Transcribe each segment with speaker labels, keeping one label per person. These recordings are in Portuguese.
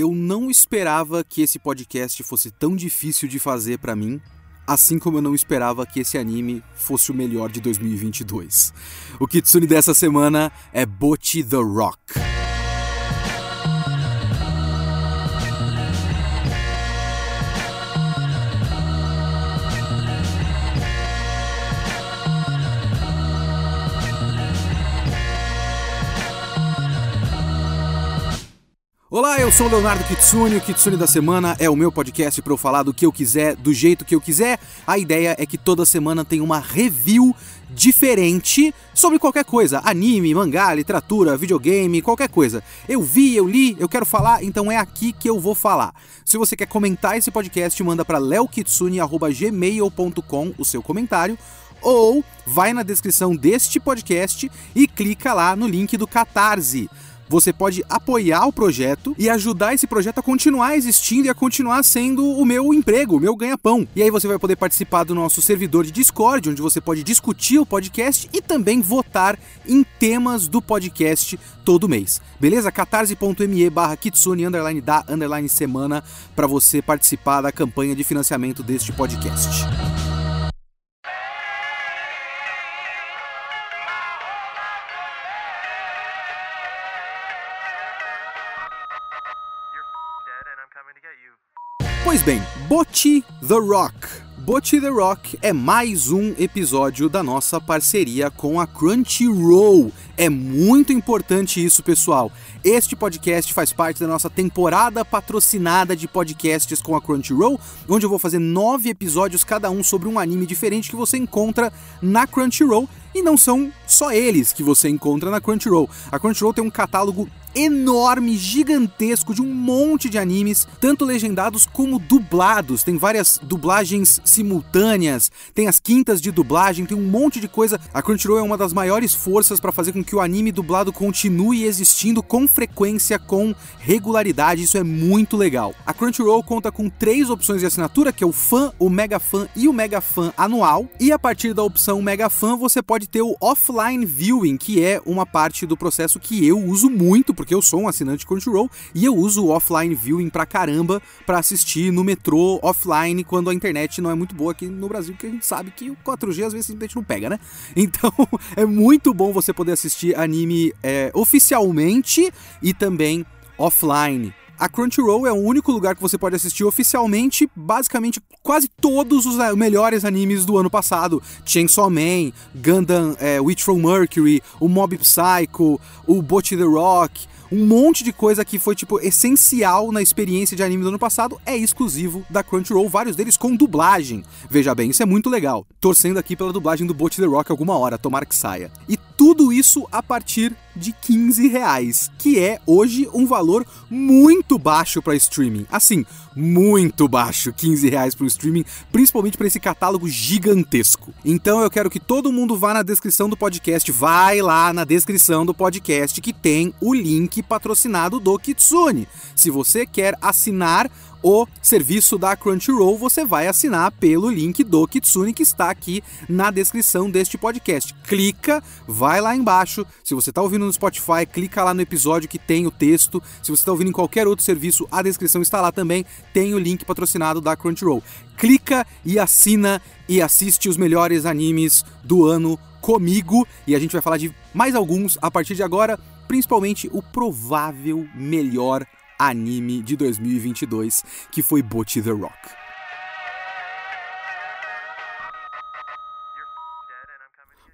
Speaker 1: eu não esperava que esse podcast fosse tão difícil de fazer para mim, assim como eu não esperava que esse anime fosse o melhor de 2022. O Kitsune dessa semana é Bocchi the Rock. Eu sou Leonardo Kitsune. O Kitsune da Semana é o meu podcast para eu falar do que eu quiser, do jeito que eu quiser. A ideia é que toda semana tem uma review diferente sobre qualquer coisa: anime, mangá, literatura, videogame, qualquer coisa. Eu vi, eu li, eu quero falar, então é aqui que eu vou falar. Se você quer comentar esse podcast, manda para leokitsune@gmail.com o seu comentário ou vai na descrição deste podcast e clica lá no link do Catarse você pode apoiar o projeto e ajudar esse projeto a continuar existindo e a continuar sendo o meu emprego, o meu ganha-pão. E aí você vai poder participar do nosso servidor de Discord, onde você pode discutir o podcast e também votar em temas do podcast todo mês. Beleza? catarse.me barra kitsune underline da underline semana para você participar da campanha de financiamento deste podcast. Bem, Bocchi the Rock. Bocchi the Rock é mais um episódio da nossa parceria com a Crunchyroll. É muito importante isso, pessoal. Este podcast faz parte da nossa temporada patrocinada de podcasts com a Crunchyroll, onde eu vou fazer nove episódios, cada um sobre um anime diferente que você encontra na Crunchyroll. E não são só eles que você encontra na Crunchyroll. A Crunchyroll tem um catálogo enorme, gigantesco de um monte de animes, tanto legendados como dublados. Tem várias dublagens simultâneas, tem as quintas de dublagem, tem um monte de coisa. A Crunchyroll é uma das maiores forças para fazer com que o anime dublado continue existindo com frequência, com regularidade. Isso é muito legal. A Crunchyroll conta com três opções de assinatura, que é o Fan, o Mega Fan e o Mega Fan anual. E a partir da opção Mega Fan, você pode ter o Offline Viewing, que é uma parte do processo que eu uso muito porque eu sou um assinante Crunchyroll e eu uso o offline viewing pra caramba para assistir no metrô offline quando a internet não é muito boa aqui no Brasil, porque a gente sabe que o 4G às vezes simplesmente não pega, né? Então é muito bom você poder assistir anime é, oficialmente e também offline. A Crunchyroll é o único lugar que você pode assistir oficialmente, basicamente, quase todos os eh, melhores animes do ano passado. Chainsaw Man, Gundam é, Witch from Mercury, o Mob Psycho, o Bocchi the Rock, um monte de coisa que foi, tipo, essencial na experiência de anime do ano passado é exclusivo da Crunchyroll, vários deles com dublagem. Veja bem, isso é muito legal. Torcendo aqui pela dublagem do Bot The Rock alguma hora, tomara que saia. E tudo isso a partir de 15 reais, que é hoje um valor muito baixo para streaming. Assim, muito baixo, 15 reais para o streaming, principalmente para esse catálogo gigantesco. Então eu quero que todo mundo vá na descrição do podcast, vai lá na descrição do podcast que tem o link patrocinado do Kitsune. Se você quer assinar o serviço da Crunchyroll, você vai assinar pelo link do Kitsune que está aqui na descrição deste podcast. Clica, vai lá embaixo. Se você está ouvindo no Spotify, clica lá no episódio que tem o texto. Se você está ouvindo em qualquer outro serviço, a descrição está lá também. Tem o link patrocinado da Crunchyroll. Clica e assina e assiste os melhores animes do ano comigo. E a gente vai falar de mais alguns a partir de agora, principalmente o provável melhor anime de 2022, que foi Bocchi the Rock.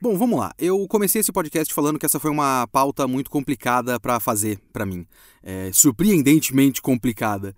Speaker 1: Bom, vamos lá. Eu comecei esse podcast falando que essa foi uma pauta muito complicada para fazer para mim. É, surpreendentemente complicada.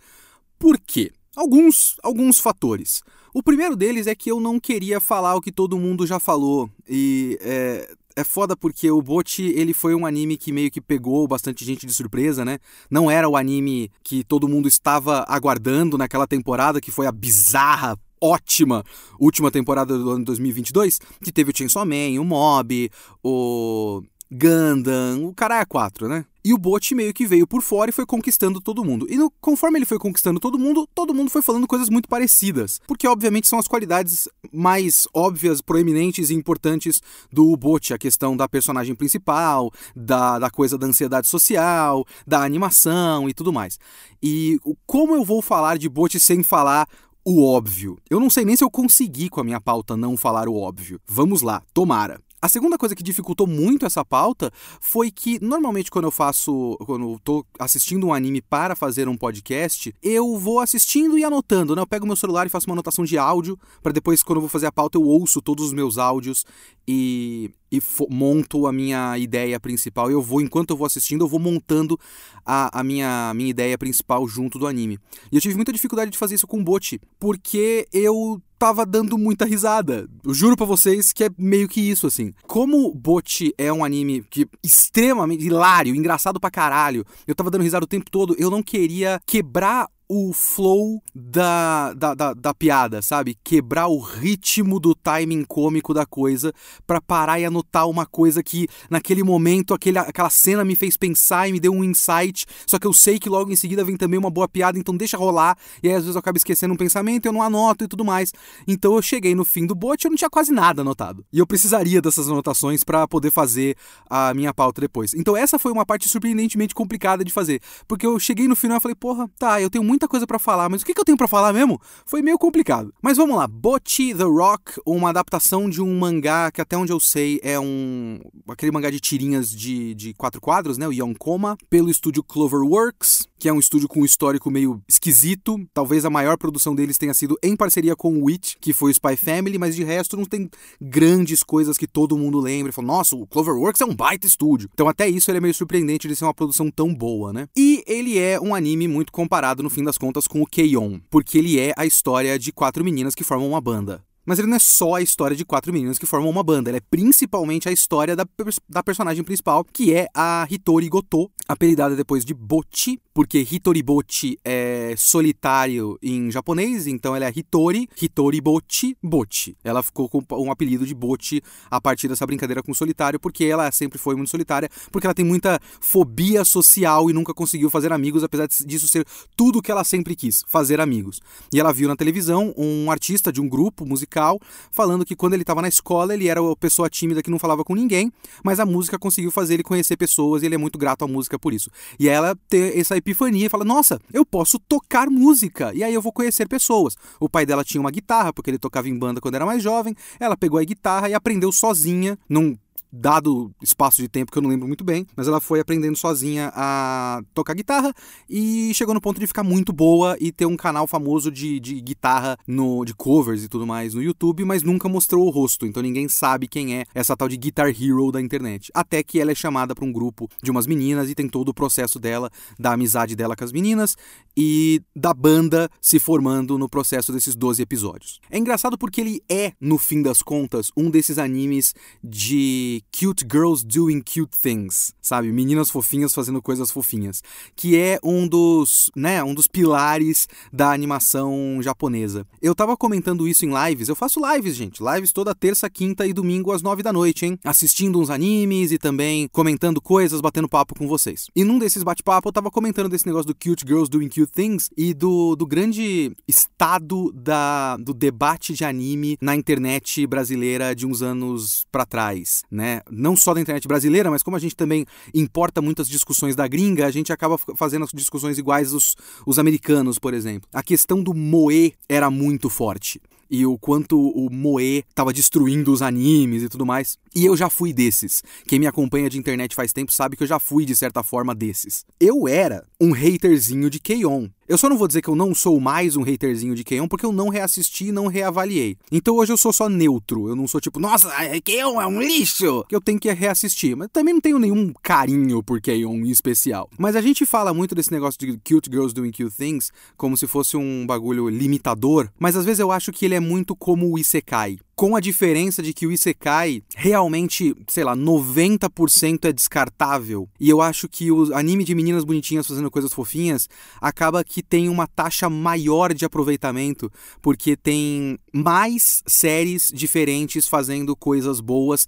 Speaker 1: Por quê? Alguns, alguns fatores. O primeiro deles é que eu não queria falar o que todo mundo já falou. E é, é foda porque o Bot, ele foi um anime que meio que pegou bastante gente de surpresa, né? Não era o anime que todo mundo estava aguardando naquela temporada, que foi a bizarra, ótima última temporada do ano 2022, que teve o Chainsaw Man, o Mob, o Gundam, o cara é quatro, né? E o Bot meio que veio por fora e foi conquistando todo mundo. E no, conforme ele foi conquistando todo mundo, todo mundo foi falando coisas muito parecidas. Porque, obviamente, são as qualidades mais óbvias, proeminentes e importantes do Bot. A questão da personagem principal, da, da coisa da ansiedade social, da animação e tudo mais. E como eu vou falar de Bot sem falar o óbvio? Eu não sei nem se eu consegui com a minha pauta não falar o óbvio. Vamos lá, tomara. A segunda coisa que dificultou muito essa pauta foi que, normalmente, quando eu faço. Quando eu tô assistindo um anime para fazer um podcast, eu vou assistindo e anotando, né? Eu pego meu celular e faço uma anotação de áudio, para depois, quando eu vou fazer a pauta, eu ouço todos os meus áudios e, e monto a minha ideia principal. Eu vou, enquanto eu vou assistindo, eu vou montando a, a minha, minha ideia principal junto do anime. E eu tive muita dificuldade de fazer isso com o Bot, porque eu tava dando muita risada. Eu juro para vocês que é meio que isso, assim. Como Bot é um anime que extremamente hilário, engraçado pra caralho, eu tava dando risada o tempo todo, eu não queria quebrar o flow da, da, da, da, piada, sabe? Quebrar o ritmo do timing cômico da coisa para parar e anotar uma coisa que naquele momento, aquele, aquela cena me fez pensar e me deu um insight, só que eu sei que logo em seguida vem também uma boa piada, então deixa rolar, e aí às vezes eu acabo esquecendo um pensamento, eu não anoto e tudo mais. Então eu cheguei no fim do bot e eu não tinha quase nada anotado. E eu precisaria dessas anotações para poder fazer a minha pauta depois. Então essa foi uma parte surpreendentemente complicada de fazer, porque eu cheguei no final e falei, porra, tá, eu tenho muito muita coisa para falar, mas o que, que eu tenho para falar mesmo? Foi meio complicado. Mas vamos lá, Bocchi the Rock, uma adaptação de um mangá que até onde eu sei é um aquele mangá de tirinhas de, de quatro quadros, né, o Yonkoma, pelo estúdio Cloverworks, que é um estúdio com um histórico meio esquisito. Talvez a maior produção deles tenha sido em parceria com o Witch, que foi o Spy Family, mas de resto não tem grandes coisas que todo mundo lembra. Fala, nossa, o Cloverworks é um baita estúdio. Então até isso ele é meio surpreendente de ser uma produção tão boa, né? E ele é um anime muito comparado no fim das contas com o Keion, porque ele é a história de quatro meninas que formam uma banda. Mas ele não é só a história de quatro meninas que formam uma banda, ele é principalmente a história da, da personagem principal, que é a Hitori Goto, apelidada depois de Bochi, porque Hitori Bochi é solitário em japonês, então ela é Hitori, Hitori Bochi, Bochi. Ela ficou com um apelido de Bochi a partir dessa brincadeira com solitário, porque ela sempre foi muito solitária, porque ela tem muita fobia social e nunca conseguiu fazer amigos, apesar disso ser tudo que ela sempre quis, fazer amigos. E ela viu na televisão um artista de um grupo musical falando que quando ele estava na escola ele era a pessoa tímida que não falava com ninguém, mas a música conseguiu fazer ele conhecer pessoas e ele é muito grato à música por isso. E ela ter essa epifania e fala: Nossa, eu posso tocar música. E aí eu vou conhecer pessoas. O pai dela tinha uma guitarra, porque ele tocava em banda quando era mais jovem. Ela pegou a guitarra e aprendeu sozinha, num dado espaço de tempo que eu não lembro muito bem, mas ela foi aprendendo sozinha a tocar guitarra e chegou no ponto de ficar muito boa e ter um canal famoso de, de guitarra no de covers e tudo mais no YouTube, mas nunca mostrou o rosto, então ninguém sabe quem é essa tal de Guitar Hero da internet. Até que ela é chamada para um grupo de umas meninas e tem todo o processo dela, da amizade dela com as meninas e da banda se formando no processo desses 12 episódios. É engraçado porque ele é, no fim das contas, um desses animes de cute girls doing cute things, sabe? Meninas fofinhas fazendo coisas fofinhas, que é um dos, né, um dos pilares da animação japonesa. Eu tava comentando isso em lives, eu faço lives, gente, lives toda terça, quinta e domingo às nove da noite, hein? Assistindo uns animes e também comentando coisas, batendo papo com vocês. E num desses bate-papo eu tava comentando desse negócio do cute girls doing cute things e do, do grande estado da, do debate de anime na internet brasileira de uns anos para trás, né? Né? Não só da internet brasileira, mas como a gente também importa muitas discussões da gringa, a gente acaba fazendo as discussões iguais os, os americanos, por exemplo. A questão do moe era muito forte e o quanto o Moe estava destruindo os animes e tudo mais. E eu já fui desses. Quem me acompanha de internet faz tempo sabe que eu já fui, de certa forma, desses. Eu era um haterzinho de K-On! Eu só não vou dizer que eu não sou mais um haterzinho de Keon, porque eu não reassisti e não reavaliei. Então hoje eu sou só neutro. Eu não sou tipo, nossa, Keon é um lixo! Que eu tenho que reassistir. Mas também não tenho nenhum carinho por Keon em especial. Mas a gente fala muito desse negócio de cute girls doing cute things como se fosse um bagulho limitador. Mas às vezes eu acho que ele é muito como o Isekai com a diferença de que o Isekai realmente, sei lá, 90% é descartável. E eu acho que o anime de meninas bonitinhas fazendo coisas fofinhas acaba que tem uma taxa maior de aproveitamento, porque tem mais séries diferentes fazendo coisas boas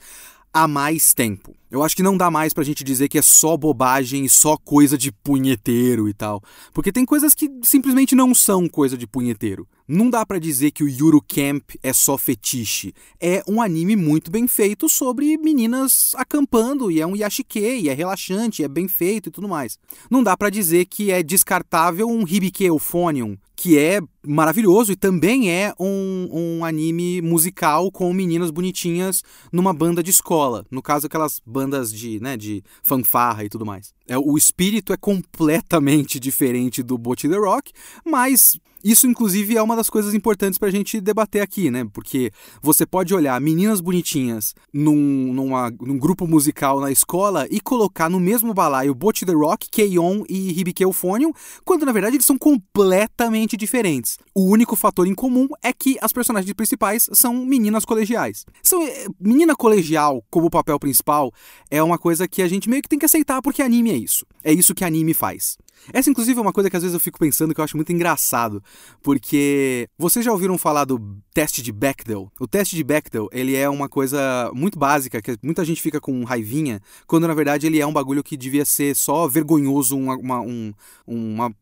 Speaker 1: há mais tempo. Eu acho que não dá mais pra gente dizer que é só bobagem e só coisa de punheteiro e tal. Porque tem coisas que simplesmente não são coisa de punheteiro. Não dá para dizer que o Yuru Camp é só fetiche. É um anime muito bem feito sobre meninas acampando e é um yashike, e é relaxante, é bem feito e tudo mais. Não dá para dizer que é descartável um Hibike Euphonium, que é maravilhoso e também é um, um anime musical com meninas bonitinhas numa banda de escola. No caso, aquelas bandas de, né, de fanfarra e tudo mais. É, o espírito é completamente diferente do Bot The Rock, mas isso, inclusive, é uma das coisas importantes pra gente debater aqui, né? Porque você pode olhar meninas bonitinhas num, numa, num grupo musical na escola e colocar no mesmo balaio Bot The Rock, Keion e Hibike Euphonium, quando na verdade eles são completamente diferentes. O único fator em comum é que as personagens principais são meninas colegiais. São, eh, menina colegial como papel principal é uma coisa que a gente meio que tem que aceitar porque anime é isso. É isso que anime faz. Essa, inclusive, é uma coisa que às vezes eu fico pensando que eu acho muito engraçado, porque vocês já ouviram falar do teste de Bechdel? O teste de Bechdel, ele é uma coisa muito básica, que muita gente fica com raivinha, quando na verdade ele é um bagulho que devia ser só vergonhoso, uma, uma, um, uma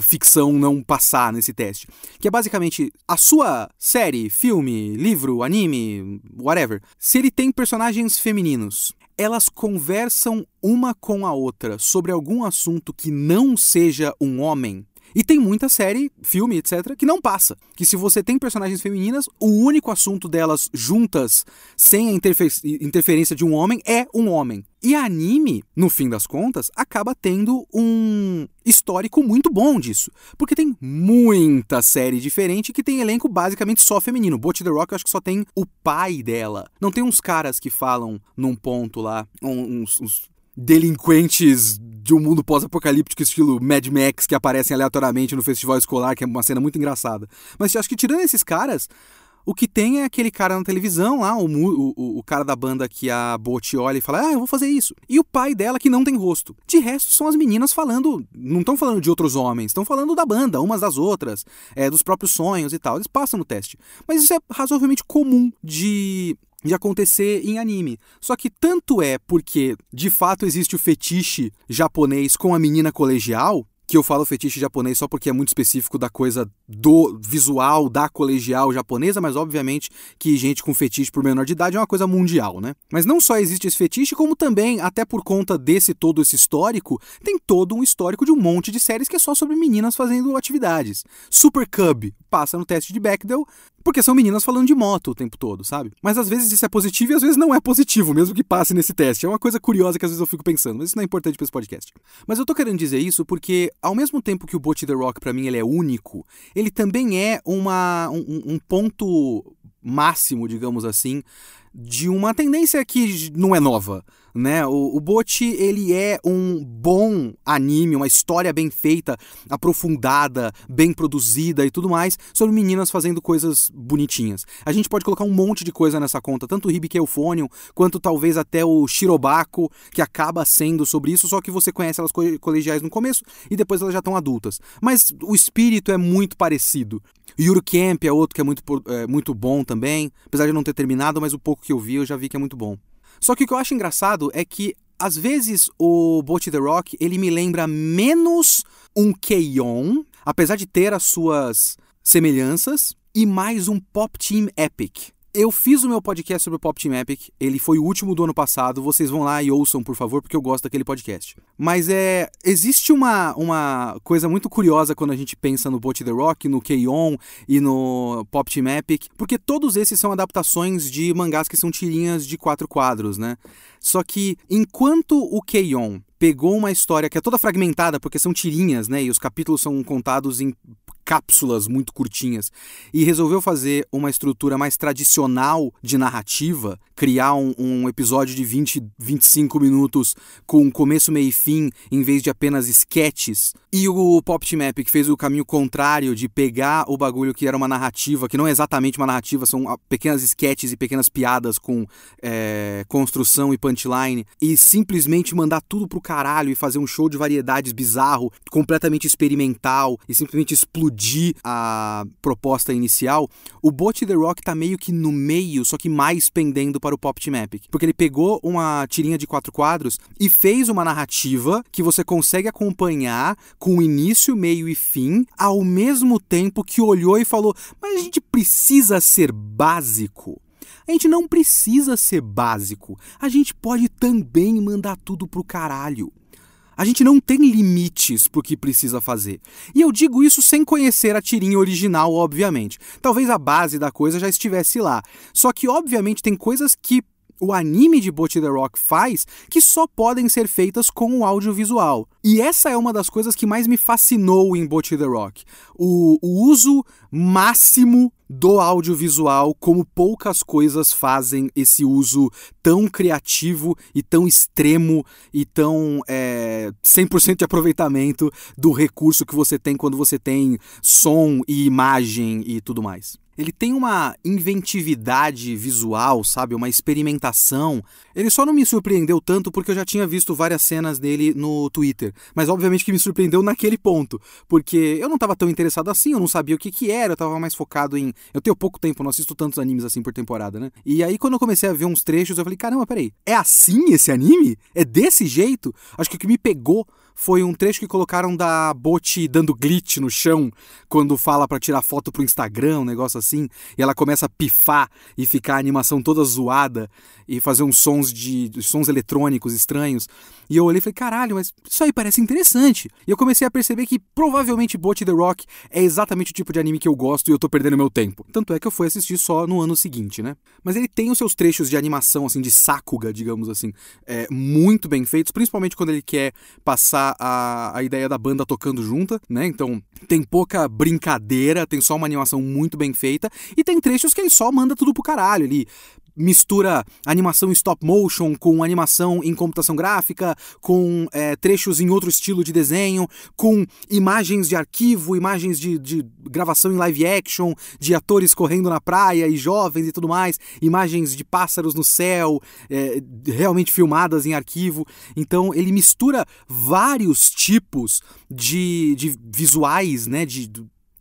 Speaker 1: ficção não passar nesse teste. Que é basicamente a sua série, filme, livro, anime, whatever. Se ele tem personagens femininos, elas conversam uma com a outra sobre algum assunto que não seja um homem, e tem muita série, filme, etc., que não passa. Que se você tem personagens femininas, o único assunto delas juntas, sem a interfer interferência de um homem, é um homem. E anime, no fim das contas, acaba tendo um histórico muito bom disso. Porque tem muita série diferente que tem elenco basicamente só feminino. Bot The Rock eu acho que só tem o pai dela. Não tem uns caras que falam num ponto lá, uns, uns delinquentes de um mundo pós-apocalíptico estilo Mad Max que aparecem aleatoriamente no festival escolar, que é uma cena muito engraçada. Mas acho que tirando esses caras, o que tem é aquele cara na televisão lá, o, o, o cara da banda que a Bot olha e fala, ah, eu vou fazer isso. E o pai dela que não tem rosto. De resto, são as meninas falando, não estão falando de outros homens, estão falando da banda, umas das outras, é, dos próprios sonhos e tal. Eles passam no teste. Mas isso é razoavelmente comum de de acontecer em anime. Só que tanto é porque de fato existe o fetiche japonês com a menina colegial, que eu falo fetiche japonês só porque é muito específico da coisa do visual da colegial japonesa, mas obviamente que gente com fetiche por menor de idade é uma coisa mundial, né? Mas não só existe esse fetiche, como também, até por conta desse todo esse histórico, tem todo um histórico de um monte de séries que é só sobre meninas fazendo atividades. Super Cub passa no teste de Bechdel, porque são meninas falando de moto o tempo todo, sabe? Mas às vezes isso é positivo e às vezes não é positivo, mesmo que passe nesse teste. É uma coisa curiosa que às vezes eu fico pensando, mas isso não é importante para esse podcast. Mas eu tô querendo dizer isso porque, ao mesmo tempo que o Bot The Rock para mim ele é único, ele também é uma, um, um ponto máximo, digamos assim, de uma tendência que não é nova, né? O, o Bot, ele é um bom anime, uma história bem feita, aprofundada, bem produzida e tudo mais, sobre meninas fazendo coisas bonitinhas. A gente pode colocar um monte de coisa nessa conta, tanto o Hibike Euphonium, quanto talvez até o Shirobako, que acaba sendo sobre isso, só que você conhece elas colegiais no começo e depois elas já estão adultas. Mas o espírito é muito parecido. Yuru Camp é outro que é muito, é, muito bom também, apesar de não ter terminado, mas o pouco que eu vi eu já vi que é muito bom. Só que o que eu acho engraçado é que às vezes o Boat The Rock ele me lembra menos um Keion, apesar de ter as suas semelhanças, e mais um Pop Team Epic. Eu fiz o meu podcast sobre o Pop Team Epic, ele foi o último do ano passado, vocês vão lá e ouçam, por favor, porque eu gosto daquele podcast. Mas é, existe uma, uma coisa muito curiosa quando a gente pensa no Bot The Rock, no K-On! e no Pop Team Epic, porque todos esses são adaptações de mangás que são tirinhas de quatro quadros, né? Só que enquanto o K-On! pegou uma história que é toda fragmentada, porque são tirinhas, né? E os capítulos são contados em cápsulas muito curtinhas e resolveu fazer uma estrutura mais tradicional de narrativa, criar um, um, episódio de 20, 25 minutos com começo, meio e fim, em vez de apenas sketches. E o Pop Team Epic fez o caminho contrário de pegar o bagulho que era uma narrativa, que não é exatamente uma narrativa, são ah, pequenas sketches e pequenas piadas com é, construção e punchline, e simplesmente mandar tudo pro caralho e fazer um show de variedades bizarro, completamente experimental, e simplesmente explodir explodir a proposta inicial, o Bot The Rock tá meio que no meio, só que mais pendendo para o Pop Team Epic. Porque ele pegou uma tirinha de quatro quadros e fez uma narrativa que você consegue acompanhar com início, meio e fim, ao mesmo tempo que olhou e falou: Mas a gente precisa ser básico. A gente não precisa ser básico. A gente pode também mandar tudo pro caralho. A gente não tem limites pro que precisa fazer. E eu digo isso sem conhecer a tirinha original, obviamente. Talvez a base da coisa já estivesse lá. Só que, obviamente, tem coisas que o anime de Bot The Rock faz que só podem ser feitas com o audiovisual. E essa é uma das coisas que mais me fascinou em Bot The Rock. O, o uso máximo do audiovisual, como poucas coisas fazem esse uso tão criativo e tão extremo e tão é, 100% de aproveitamento do recurso que você tem quando você tem som e imagem e tudo mais. Ele tem uma inventividade visual, sabe? Uma experimentação. Ele só não me surpreendeu tanto porque eu já tinha visto várias cenas dele no Twitter. Mas obviamente que me surpreendeu naquele ponto. Porque eu não estava tão interessado assim, eu não sabia o que, que era, eu estava mais focado em. Eu tenho pouco tempo, não assisto tantos animes assim por temporada, né? E aí quando eu comecei a ver uns trechos, eu falei: caramba, peraí, é assim esse anime? É desse jeito? Acho que o que me pegou foi um trecho que colocaram da Bot dando glitch no chão quando fala para tirar foto pro Instagram, um negócio assim, e ela começa a pifar e ficar a animação toda zoada e fazer uns sons de sons eletrônicos estranhos. E eu olhei e falei, caralho, mas isso aí parece interessante. E eu comecei a perceber que provavelmente Bot The Rock é exatamente o tipo de anime que eu gosto e eu tô perdendo meu tempo. Tanto é que eu fui assistir só no ano seguinte, né? Mas ele tem os seus trechos de animação, assim, de sakuga, digamos assim, é, muito bem feitos, principalmente quando ele quer passar a, a ideia da banda tocando junta, né? Então tem pouca brincadeira, tem só uma animação muito bem feita, e tem trechos que ele só manda tudo pro caralho ali mistura animação em stop motion com animação em computação gráfica, com é, trechos em outro estilo de desenho, com imagens de arquivo, imagens de, de, gravação em live action, de atores correndo na praia e jovens e tudo mais, imagens de pássaros no céu, é, realmente filmadas em arquivo. Então ele mistura vários tipos de, de visuais, né, de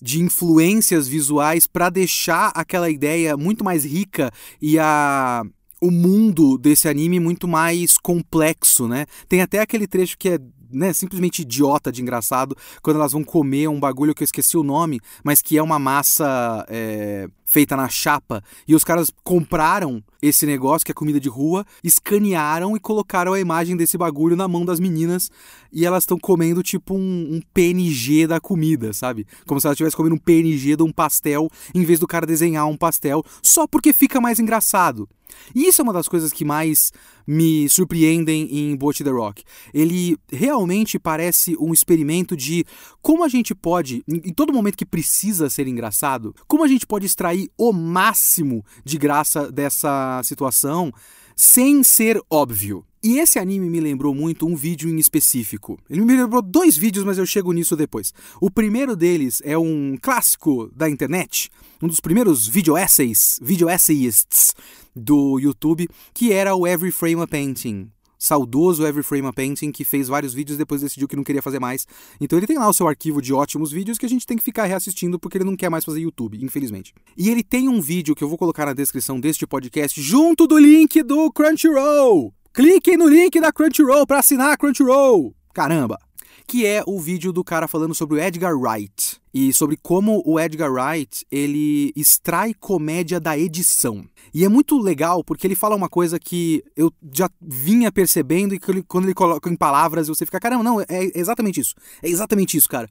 Speaker 1: de influências visuais para deixar aquela ideia muito mais rica e a o mundo desse anime muito mais complexo, né? Tem até aquele trecho que é né, simplesmente idiota de engraçado quando elas vão comer um bagulho que eu esqueci o nome, mas que é uma massa é, feita na chapa. E os caras compraram esse negócio, que é comida de rua, escanearam e colocaram a imagem desse bagulho na mão das meninas e elas estão comendo tipo um, um, PNG da comida, sabe? Como se elas estivessem comendo um PNG de um pastel em vez do cara desenhar um pastel, só porque fica mais engraçado. E isso é uma das coisas que mais me surpreendem em Boat the Rock. Ele realmente parece um experimento de como a gente pode, em todo momento que precisa ser engraçado, como a gente pode extrair o máximo de graça dessa situação sem ser óbvio. E esse anime me lembrou muito um vídeo em específico. Ele me lembrou dois vídeos, mas eu chego nisso depois. O primeiro deles é um clássico da internet, um dos primeiros video essays, video essayists do YouTube, que era o Every Frame a Painting. Saudoso Every Frame a Painting, que fez vários vídeos depois decidiu que não queria fazer mais. Então ele tem lá o seu arquivo de ótimos vídeos que a gente tem que ficar reassistindo porque ele não quer mais fazer YouTube, infelizmente. E ele tem um vídeo que eu vou colocar na descrição deste podcast junto do link do Crunchyroll. Cliquem no link da Crunchyroll para assinar a Crunchyroll. Caramba! Que é o vídeo do cara falando sobre o Edgar Wright e sobre como o Edgar Wright ele extrai comédia da edição. E é muito legal porque ele fala uma coisa que eu já vinha percebendo e que ele, quando ele coloca em palavras você fica, caramba, não, é exatamente isso. É exatamente isso, cara.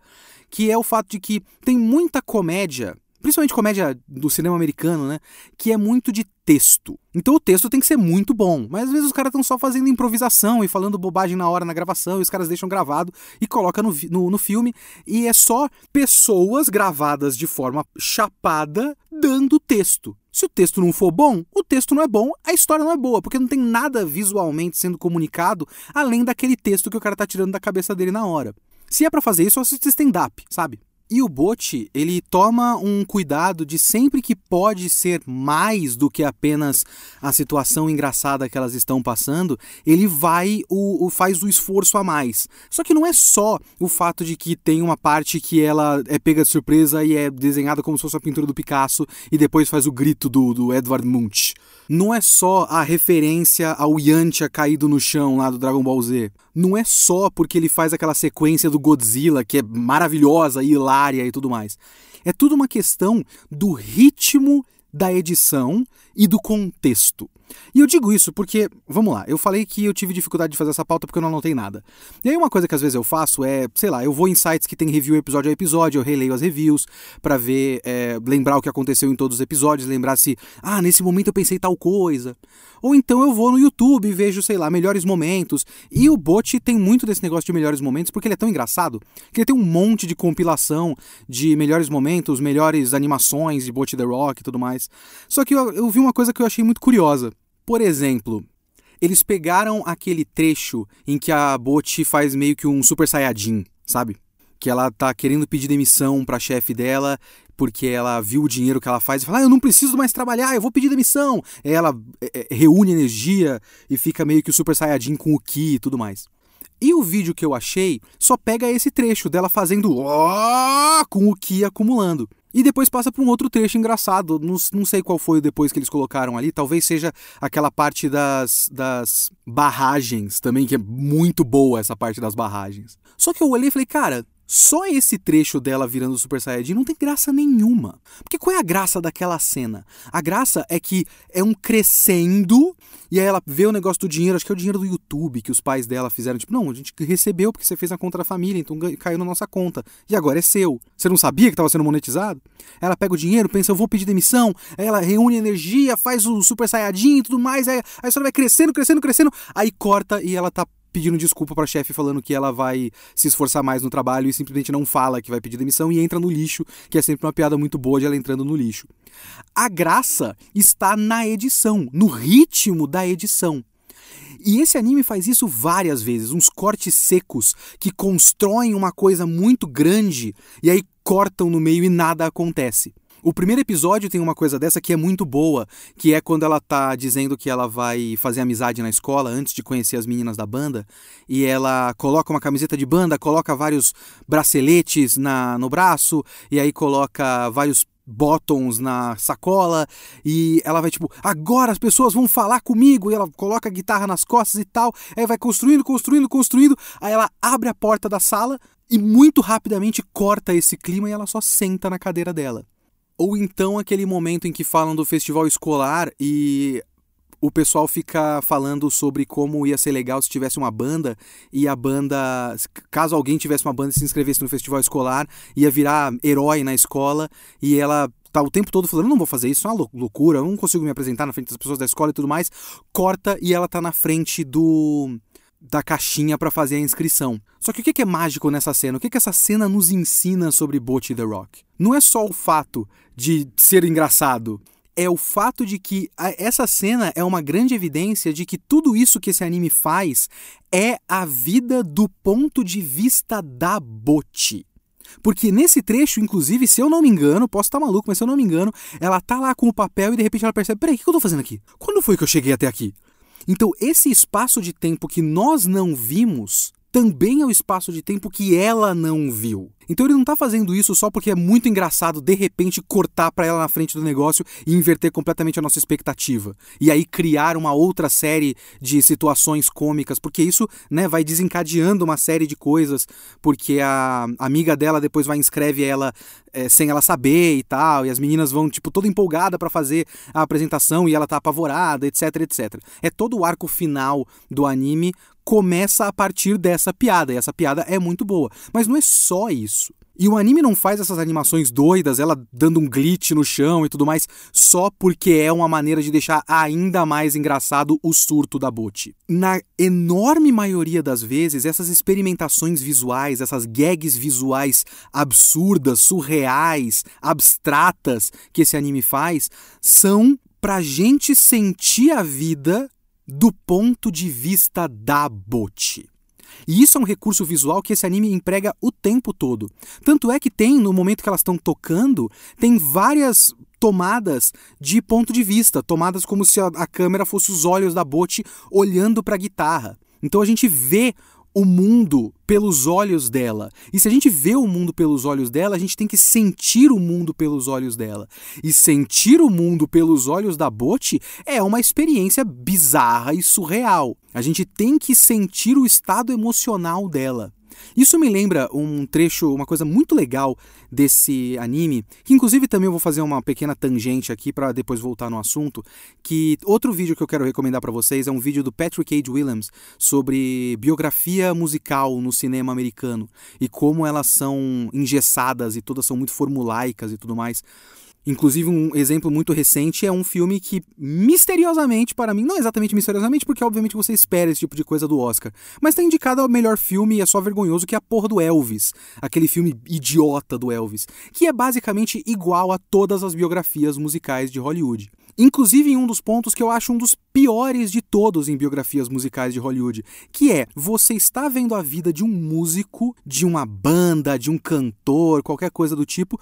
Speaker 1: Que é o fato de que tem muita comédia principalmente comédia do cinema americano, né? Que é muito de texto. Então o texto tem que ser muito bom. Mas às vezes os caras estão só fazendo improvisação e falando bobagem na hora na gravação, e os caras deixam gravado e colocam no, no, no filme. E é só pessoas gravadas de forma chapada dando texto. Se o texto não for bom, o texto não é bom, a história não é boa, porque não tem nada visualmente sendo comunicado além daquele texto que o cara tá tirando da cabeça dele na hora. Se é para fazer isso, eu assisto stand-up, sabe? E o Bote, ele toma um cuidado de sempre que pode ser mais do que apenas a situação engraçada que elas estão passando, ele vai o, o, faz o esforço a mais. Só que não é só o fato de que tem uma parte que ela é pega de surpresa e é desenhada como se fosse a pintura do Picasso e depois faz o grito do, do Edvard Munch não é só a referência ao Yantia caído no chão lá do Dragon Ball Z. Não é só porque ele faz aquela sequência do Godzilla que é maravilhosa, hilária e tudo mais. É tudo uma questão do ritmo da edição e do contexto. E eu digo isso porque, vamos lá, eu falei que eu tive dificuldade de fazer essa pauta porque eu não anotei nada. E aí uma coisa que às vezes eu faço é, sei lá, eu vou em sites que tem review episódio a episódio, eu releio as reviews para ver, é, lembrar o que aconteceu em todos os episódios, lembrar se, ah, nesse momento eu pensei tal coisa. Ou então eu vou no YouTube e vejo, sei lá, melhores momentos. E o Bot tem muito desse negócio de melhores momentos porque ele é tão engraçado que ele tem um monte de compilação de melhores momentos, melhores animações de Bot The Rock e tudo mais. Só que eu, eu vi uma coisa que eu achei muito curiosa. Por exemplo, eles pegaram aquele trecho em que a Bot faz meio que um super saiyajin, sabe? Que ela tá querendo pedir demissão pra chefe dela porque ela viu o dinheiro que ela faz e fala: ah, eu não preciso mais trabalhar, eu vou pedir demissão. Ela é, é, reúne energia e fica meio que o super saiyajin com o ki e tudo mais. E o vídeo que eu achei só pega esse trecho dela fazendo com o ki acumulando. E depois passa para um outro trecho engraçado. Não, não sei qual foi o depois que eles colocaram ali. Talvez seja aquela parte das, das barragens também, que é muito boa essa parte das barragens. Só que eu olhei e falei, cara, só esse trecho dela virando Super Saiyajin não tem graça nenhuma. Porque qual é a graça daquela cena? A graça é que é um crescendo e aí ela vê o negócio do dinheiro, acho que é o dinheiro do YouTube que os pais dela fizeram. Tipo, não, a gente recebeu porque você fez na conta da família, então caiu na nossa conta. E agora é seu. Você não sabia que estava sendo monetizado? Ela pega o dinheiro, pensa, eu vou pedir demissão. Aí ela reúne energia, faz o Super Saiyajin e tudo mais. Aí, aí a história vai crescendo, crescendo, crescendo. Aí corta e ela tá pedindo desculpa para a chefe falando que ela vai se esforçar mais no trabalho e simplesmente não fala que vai pedir demissão e entra no lixo, que é sempre uma piada muito boa de ela entrando no lixo. A graça está na edição, no ritmo da edição. E esse anime faz isso várias vezes, uns cortes secos que constroem uma coisa muito grande e aí cortam no meio e nada acontece. O primeiro episódio tem uma coisa dessa que é muito boa, que é quando ela tá dizendo que ela vai fazer amizade na escola antes de conhecer as meninas da banda, e ela coloca uma camiseta de banda, coloca vários braceletes na, no braço, e aí coloca vários bottoms na sacola e ela vai tipo, agora as pessoas vão falar comigo e ela coloca a guitarra nas costas e tal, aí vai construindo, construindo, construindo, aí ela abre a porta da sala e muito rapidamente corta esse clima e ela só senta na cadeira dela. Ou então aquele momento em que falam do festival escolar e o pessoal fica falando sobre como ia ser legal se tivesse uma banda e a banda, caso alguém tivesse uma banda e se inscrevesse no festival escolar, ia virar herói na escola e ela tá o tempo todo falando, não vou fazer isso, é uma loucura, eu não consigo me apresentar na frente das pessoas da escola e tudo mais. Corta e ela tá na frente do da caixinha para fazer a inscrição. Só que o que é mágico nessa cena? O que essa cena nos ensina sobre Butch The Rock? Não é só o fato de ser engraçado, é o fato de que essa cena é uma grande evidência de que tudo isso que esse anime faz é a vida do ponto de vista da Bot. Porque nesse trecho, inclusive, se eu não me engano, posso estar maluco, mas se eu não me engano, ela tá lá com o papel e de repente ela percebe: peraí, o que eu tô fazendo aqui? Quando foi que eu cheguei até aqui? Então, esse espaço de tempo que nós não vimos também é o espaço de tempo que ela não viu. Então ele não tá fazendo isso só porque é muito engraçado de repente cortar para ela na frente do negócio e inverter completamente a nossa expectativa. E aí criar uma outra série de situações cômicas, porque isso, né, vai desencadeando uma série de coisas, porque a amiga dela depois vai inscreve ela é, sem ela saber e tal, e as meninas vão tipo toda empolgada para fazer a apresentação e ela tá apavorada, etc, etc. É todo o arco final do anime começa a partir dessa piada, e essa piada é muito boa. Mas não é só isso. E o anime não faz essas animações doidas, ela dando um glitch no chão e tudo mais, só porque é uma maneira de deixar ainda mais engraçado o surto da Butch. Na enorme maioria das vezes, essas experimentações visuais, essas gags visuais absurdas, surreais, abstratas que esse anime faz, são pra gente sentir a vida do ponto de vista da Butch. E isso é um recurso visual que esse anime emprega o tempo todo. Tanto é que tem, no momento que elas estão tocando, tem várias tomadas de ponto de vista, tomadas como se a, a câmera fosse os olhos da Bote olhando para a guitarra. Então a gente vê o mundo pelos olhos dela. E se a gente vê o mundo pelos olhos dela, a gente tem que sentir o mundo pelos olhos dela. E sentir o mundo pelos olhos da Bote é uma experiência bizarra e surreal. A gente tem que sentir o estado emocional dela. Isso me lembra um trecho, uma coisa muito legal desse anime, que inclusive também eu vou fazer uma pequena tangente aqui para depois voltar no assunto, que outro vídeo que eu quero recomendar para vocês é um vídeo do Patrick H. Williams sobre biografia musical no cinema americano e como elas são engessadas e todas são muito formulaicas e tudo mais. Inclusive, um exemplo muito recente é um filme que, misteriosamente, para mim, não exatamente misteriosamente, porque obviamente você espera esse tipo de coisa do Oscar, mas está indicado ao melhor filme e é só vergonhoso que é a porra do Elvis, aquele filme idiota do Elvis, que é basicamente igual a todas as biografias musicais de Hollywood. Inclusive em um dos pontos que eu acho um dos piores de todos em biografias musicais de Hollywood, que é você está vendo a vida de um músico, de uma banda, de um cantor, qualquer coisa do tipo,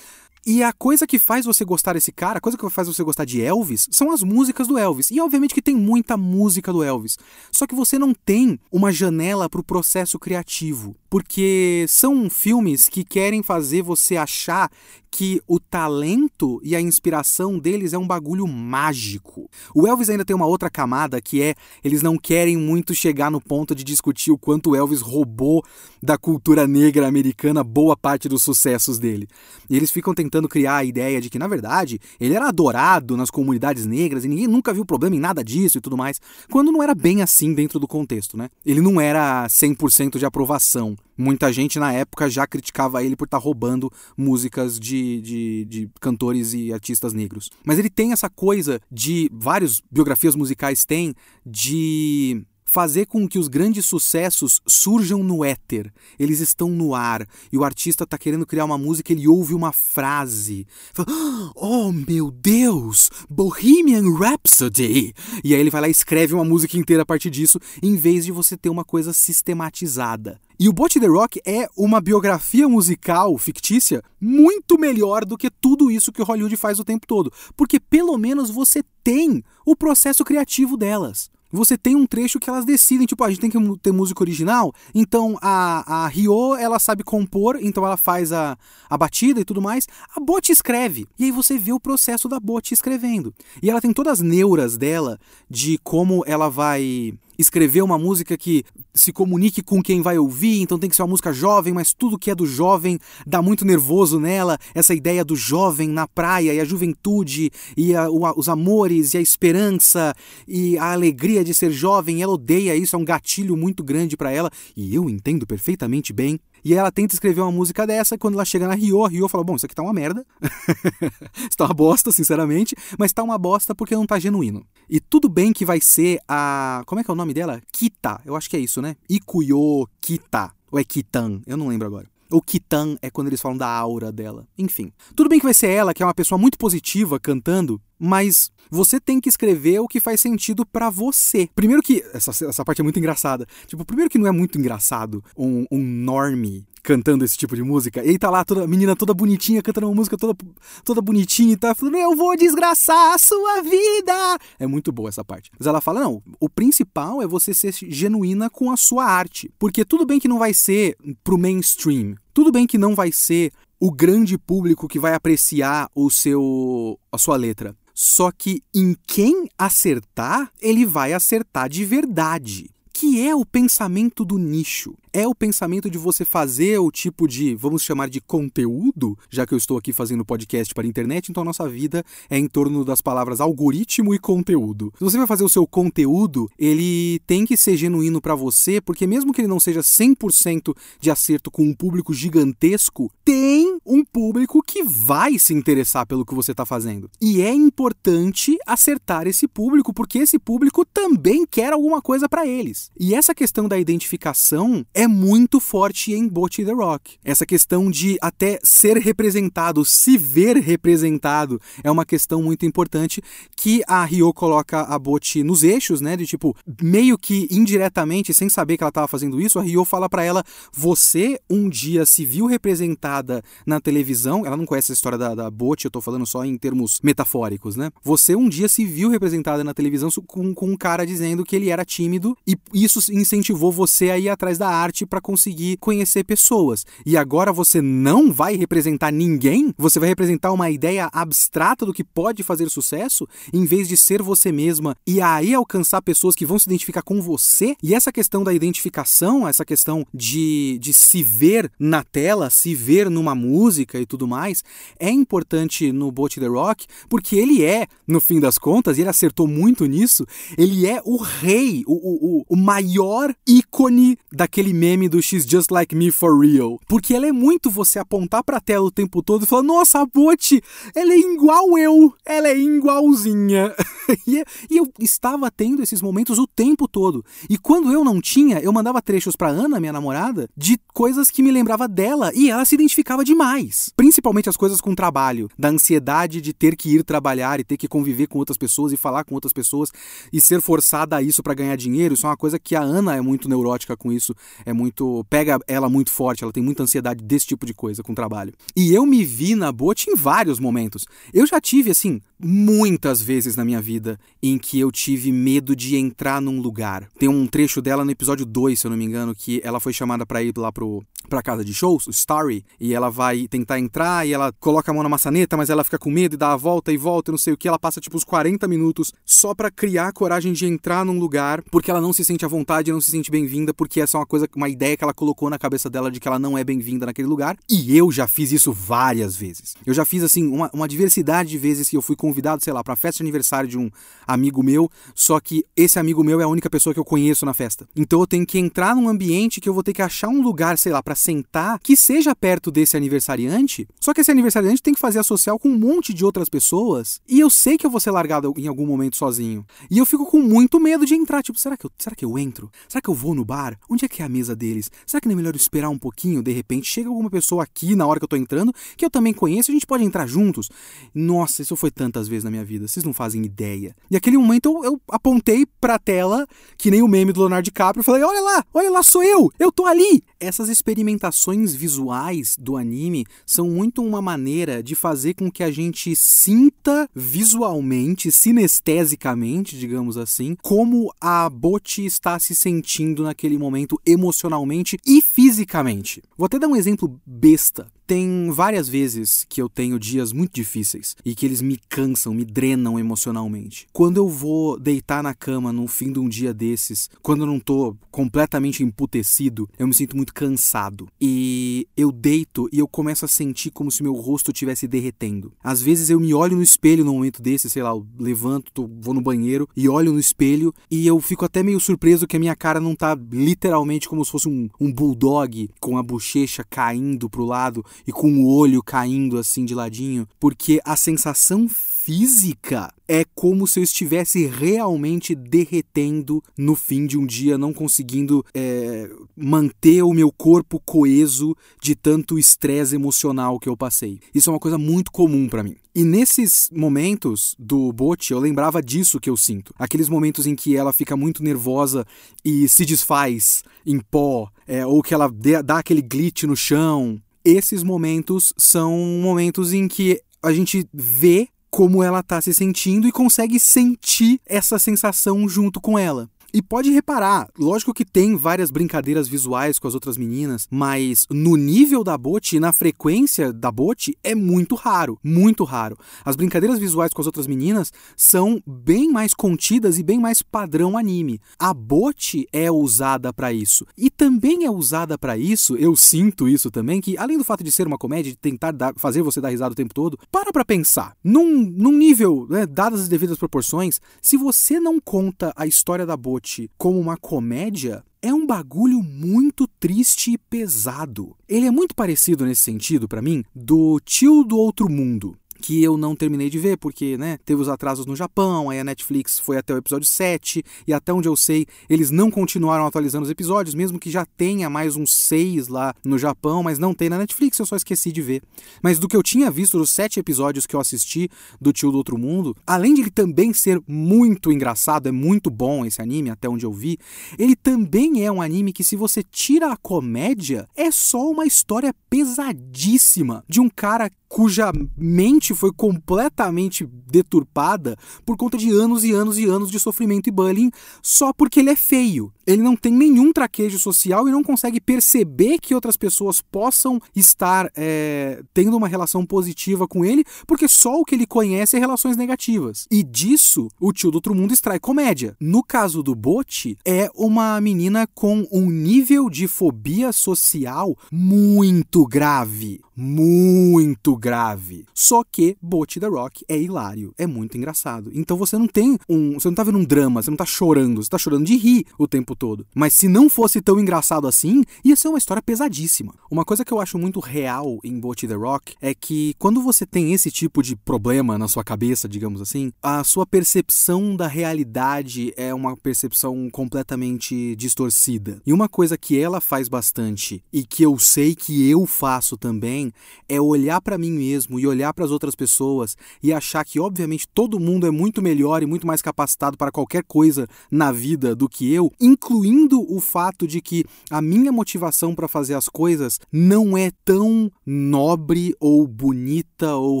Speaker 1: e a coisa que faz você gostar desse cara, a coisa que faz você gostar de Elvis, são as músicas do Elvis. E obviamente que tem muita música do Elvis. Só que você não tem uma janela para o processo criativo. Porque são filmes que querem fazer você achar que o talento e a inspiração deles é um bagulho mágico. O Elvis ainda tem uma outra camada que é eles não querem muito chegar no ponto de discutir o quanto o Elvis roubou da cultura negra americana boa parte dos sucessos dele. E eles ficam tentando criar a ideia de que, na verdade, ele era adorado nas comunidades negras e ninguém nunca viu problema em nada disso e tudo mais, quando não era bem assim dentro do contexto, né? Ele não era 100% de aprovação. Muita gente na época já criticava ele por estar tá roubando músicas de, de, de, cantores e artistas negros. Mas ele tem essa coisa de. Várias biografias musicais têm de fazer com que os grandes sucessos surjam no éter. Eles estão no ar. E o artista está querendo criar uma música, ele ouve uma frase. Fala, oh meu Deus! Bohemian Rhapsody! E aí ele vai lá e escreve uma música inteira a partir disso, em vez de você ter uma coisa sistematizada. E o Bot The Rock é uma biografia musical fictícia muito melhor do que tudo isso que Hollywood faz o tempo todo. Porque pelo menos você tem o processo criativo delas você tem um trecho que elas decidem, tipo, ah, a gente tem que ter música original, então a, a Rio, ela sabe compor, então ela faz a, a batida e tudo mais, a Bot escreve. E aí você vê o processo da Bot escrevendo. E ela tem todas as neuras dela de como ela vai escrever uma música que se comunique com quem vai ouvir, então tem que ser uma música jovem, mas tudo que é do jovem dá muito nervoso nela, essa ideia do jovem na praia e a juventude e a, o, os amores e a esperança e a alegria de ser jovem, ela odeia isso, é um gatilho muito grande para ela e eu entendo perfeitamente bem. E ela tenta escrever uma música dessa, quando ela chega na Rio, a Rio fala: Bom, isso aqui tá uma merda. isso tá uma bosta, sinceramente, mas tá uma bosta porque não tá genuíno. E tudo bem que vai ser a. Como é que é o nome dela? Kita. Eu acho que é isso, né? Ikuyo Kita. Ou é Kitan? Eu não lembro agora. Ou Kitan é quando eles falam da aura dela. Enfim. Tudo bem que vai ser ela, que é uma pessoa muito positiva cantando, mas você tem que escrever o que faz sentido para você. Primeiro que. Essa, essa parte é muito engraçada. Tipo, primeiro que não é muito engraçado um, um normie cantando esse tipo de música. E aí tá lá toda a menina toda bonitinha, cantando uma música toda, toda bonitinha e tá falando, eu vou desgraçar a sua vida. É muito boa essa parte. Mas ela fala, não, o principal é você ser genuína com a sua arte. Porque tudo bem que não vai ser pro mainstream. Tudo bem que não vai ser o grande público que vai apreciar o seu a sua letra. Só que em quem acertar, ele vai acertar de verdade que é o pensamento do nicho? É o pensamento de você fazer o tipo de, vamos chamar de conteúdo, já que eu estou aqui fazendo podcast para a internet, então a nossa vida é em torno das palavras algoritmo e conteúdo. Se você vai fazer o seu conteúdo, ele tem que ser genuíno para você, porque mesmo que ele não seja 100% de acerto com um público gigantesco, tem um público que vai se interessar pelo que você está fazendo. E é importante acertar esse público, porque esse público também quer alguma coisa para eles. E essa questão da identificação é muito forte em Bot The Rock. Essa questão de até ser representado, se ver representado, é uma questão muito importante que a Ryo coloca a Bot nos eixos, né? De tipo, meio que indiretamente, sem saber que ela estava fazendo isso, a Ryo fala para ela: você um dia se viu representada na televisão. Ela não conhece a história da, da eu tô falando só em termos metafóricos, né? Você um dia se viu representada na televisão com, com um cara dizendo que ele era tímido e isso incentivou você a ir atrás da arte para conseguir conhecer pessoas. E agora você não vai representar ninguém? Você vai representar uma ideia abstrata do que pode fazer sucesso em vez de ser você mesma e aí alcançar pessoas que vão se identificar com você? E essa questão da identificação, essa questão de, de se ver na tela, se ver numa música e tudo mais, é importante no Boat The Rock, porque ele é, no fim das contas, e ele acertou muito nisso, ele é o rei, o, o, o maior ícone daquele meme do She's Just Like Me For Real. Porque ela é muito você apontar pra tela o tempo todo e falar, nossa, a Boat, ela é igual eu, ela é igualzinha. e, e eu estava tendo esses momentos o tempo todo. E quando eu não tinha, eu mandava trechos pra Ana, minha namorada, de coisas que me lembrava dela, e ela se identificava demais. Principalmente as coisas com trabalho, da ansiedade de ter que ir trabalhar e ter que conviver com outras pessoas e falar com outras pessoas e ser forçada a isso para ganhar dinheiro. Isso é uma coisa que a Ana é muito neurótica com isso, é muito pega ela muito forte, ela tem muita ansiedade desse tipo de coisa com trabalho. E eu me vi na Bot em vários momentos. Eu já tive assim muitas vezes na minha vida em que eu tive medo de entrar num lugar. Tem um trecho dela no episódio 2, se eu não me engano, que ela foi chamada para ir lá pro pra casa de shows, o Starry, e ela vai tentar entrar e ela coloca a mão na maçaneta, mas ela fica com medo e dá a volta e volta e não sei o que. Ela passa tipo uns 40 minutos só para criar a coragem de entrar num lugar porque ela não se sente à vontade, não se sente bem-vinda, porque essa é uma coisa, uma ideia que ela colocou na cabeça dela de que ela não é bem-vinda naquele lugar. E eu já fiz isso várias vezes. Eu já fiz assim uma, uma diversidade de vezes que eu fui convidado, sei lá, pra festa de aniversário de um amigo meu, só que esse amigo meu é a única pessoa que eu conheço na festa. Então eu tenho que entrar num ambiente que eu vou ter que achar um lugar, sei lá, para sentar que seja perto desse aniversariante. Só que esse aniversariante tem que fazer a social com um monte de outras pessoas. E eu sei que eu vou ser largado em algum momento sozinho. E eu fico com muito medo de entrar. Tipo, será que eu, será que eu entro? Será que eu vou no bar? Onde é que é a mesa deles? Será que não é melhor esperar um pouquinho? De repente chega alguma pessoa aqui na hora que eu tô entrando que eu também conheço a gente pode entrar juntos. Nossa, isso foi tantas vezes na minha vida. Vocês não fazem ideia. E aquele momento eu, eu apontei pra tela, que nem o meme do Leonardo DiCaprio, falei: olha lá, olha lá, sou eu, eu tô ali. Essas experimentações visuais do anime são muito uma maneira de fazer com que a gente sinta visualmente, sinestesicamente, digamos assim, como a Bot está se sentindo naquele momento emocionalmente e fisicamente. Vou até dar um exemplo besta. Tem várias vezes que eu tenho dias muito difíceis e que eles me cansam, me drenam emocionalmente. Quando eu vou deitar na cama no fim de um dia desses, quando eu não tô completamente emputecido, eu me sinto muito cansado. E eu deito e eu começo a sentir como se meu rosto estivesse derretendo. Às vezes eu me olho no espelho num momento desse, sei lá, eu levanto, tô, vou no banheiro e olho no espelho e eu fico até meio surpreso que a minha cara não tá literalmente como se fosse um, um bulldog com a bochecha caindo pro lado e com o olho caindo assim de ladinho, porque a sensação física é como se eu estivesse realmente derretendo no fim de um dia, não conseguindo é, manter o meu corpo coeso de tanto estresse emocional que eu passei. Isso é uma coisa muito comum para mim. E nesses momentos do bote, eu lembrava disso que eu sinto. Aqueles momentos em que ela fica muito nervosa e se desfaz em pó, é, ou que ela dá aquele glitch no chão, esses momentos são momentos em que a gente vê como ela tá se sentindo e consegue sentir essa sensação junto com ela. E pode reparar, lógico que tem várias brincadeiras visuais com as outras meninas, mas no nível da Bote e na frequência da Bote é muito raro, muito raro. As brincadeiras visuais com as outras meninas são bem mais contidas e bem mais padrão anime. A Bote é usada para isso. E também é usada para isso, eu sinto isso também, que além do fato de ser uma comédia, de tentar dar, fazer você dar risada o tempo todo, para pra pensar. Num, num nível, né, dadas as devidas proporções, se você não conta a história da Bote Como uma comédia é um bagulho muito triste e pesado. Ele é muito parecido nesse sentido, para mim, do Tio do Outro Mundo que eu não terminei de ver, porque, né, teve os atrasos no Japão, aí a Netflix foi até o episódio 7, e até onde eu sei, eles não continuaram atualizando os episódios, mesmo que já tenha mais uns 6 lá no Japão, mas não tem na Netflix, eu só esqueci de ver. Mas do que eu tinha visto dos 7 episódios que eu assisti do Tio do Outro Mundo, além de ele também ser muito engraçado, é muito bom esse anime, até onde eu vi, ele também é um anime que, se você tira a comédia, é só uma história pesadíssima de um cara cuja mente foi completamente deturpada por conta de anos e anos e anos de sofrimento e bullying só porque ele é feio. Ele não tem nenhum traquejo social e não consegue perceber que outras pessoas possam estar é, tendo uma relação positiva com ele, porque só o que ele conhece é relações negativas. E disso, o tio do outro mundo extrai comédia. No caso do Bote, é uma menina com um nível de fobia social muito grave. Muito grave. Só que Bote The Rock é hilário, é muito engraçado. Então você não tem um. Você não tá vendo um drama, você não tá chorando, você tá chorando de rir o tempo todo. Mas se não fosse tão engraçado assim, ia ser uma história pesadíssima. Uma coisa que eu acho muito real em Bote The Rock é que quando você tem esse tipo de problema na sua cabeça, digamos assim, a sua percepção da realidade é uma percepção completamente distorcida. E uma coisa que ela faz bastante e que eu sei que eu faço também é olhar para mim mesmo e olhar para as outras pessoas e achar que, obviamente, todo mundo é muito melhor e muito mais capacitado para qualquer coisa na vida do que eu, incluindo o fato de que a minha motivação para fazer as coisas não é tão nobre ou bonita ou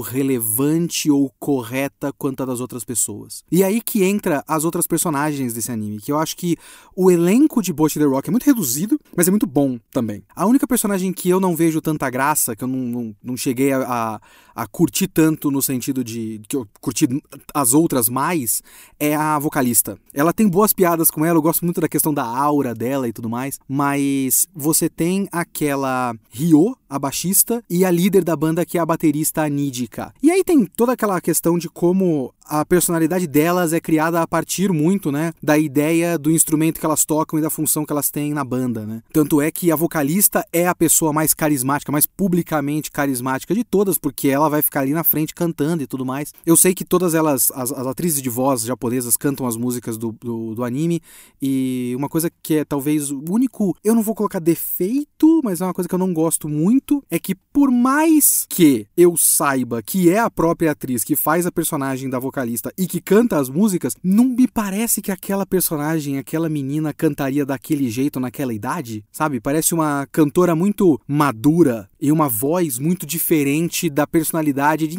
Speaker 1: relevante ou correta quanto a das outras pessoas. E aí que entra as outras personagens desse anime, que eu acho que o elenco de Bosch The Rock é muito reduzido, mas é muito bom também. A única personagem que eu não vejo tanta graça, que eu não, não, não cheguei a, a, a curtir tanto no sentido de que eu curti as outras mais, é a vocalista. Ela tem boas piadas com ela, eu gosto muito da questão da aura dela e tudo mais, mas você tem aquela Ryo, a baixista, e a líder da banda que é a baterista Nidika. E aí tem toda aquela questão de como a personalidade delas é criada a partir muito, né, da ideia do instrumento que elas tocam e da função que elas têm na banda, né? Tanto é que a vocalista é a pessoa mais carismática, mais publicamente carismática de todas, porque ela vai ficar ali na frente cantando e tudo mais. Eu sei que todas elas, as, as atrizes de voz japonesas cantam as músicas do, do, do anime, e uma coisa que é talvez o único, eu não vou colocar defeito, mas é uma coisa que eu não gosto muito, é que por mais que eu saiba que é a própria atriz que faz a personagem da vocalista vocalista e que canta as músicas, não me parece que aquela personagem, aquela menina cantaria daquele jeito naquela idade, sabe? Parece uma cantora muito madura e uma voz muito diferente da personalidade de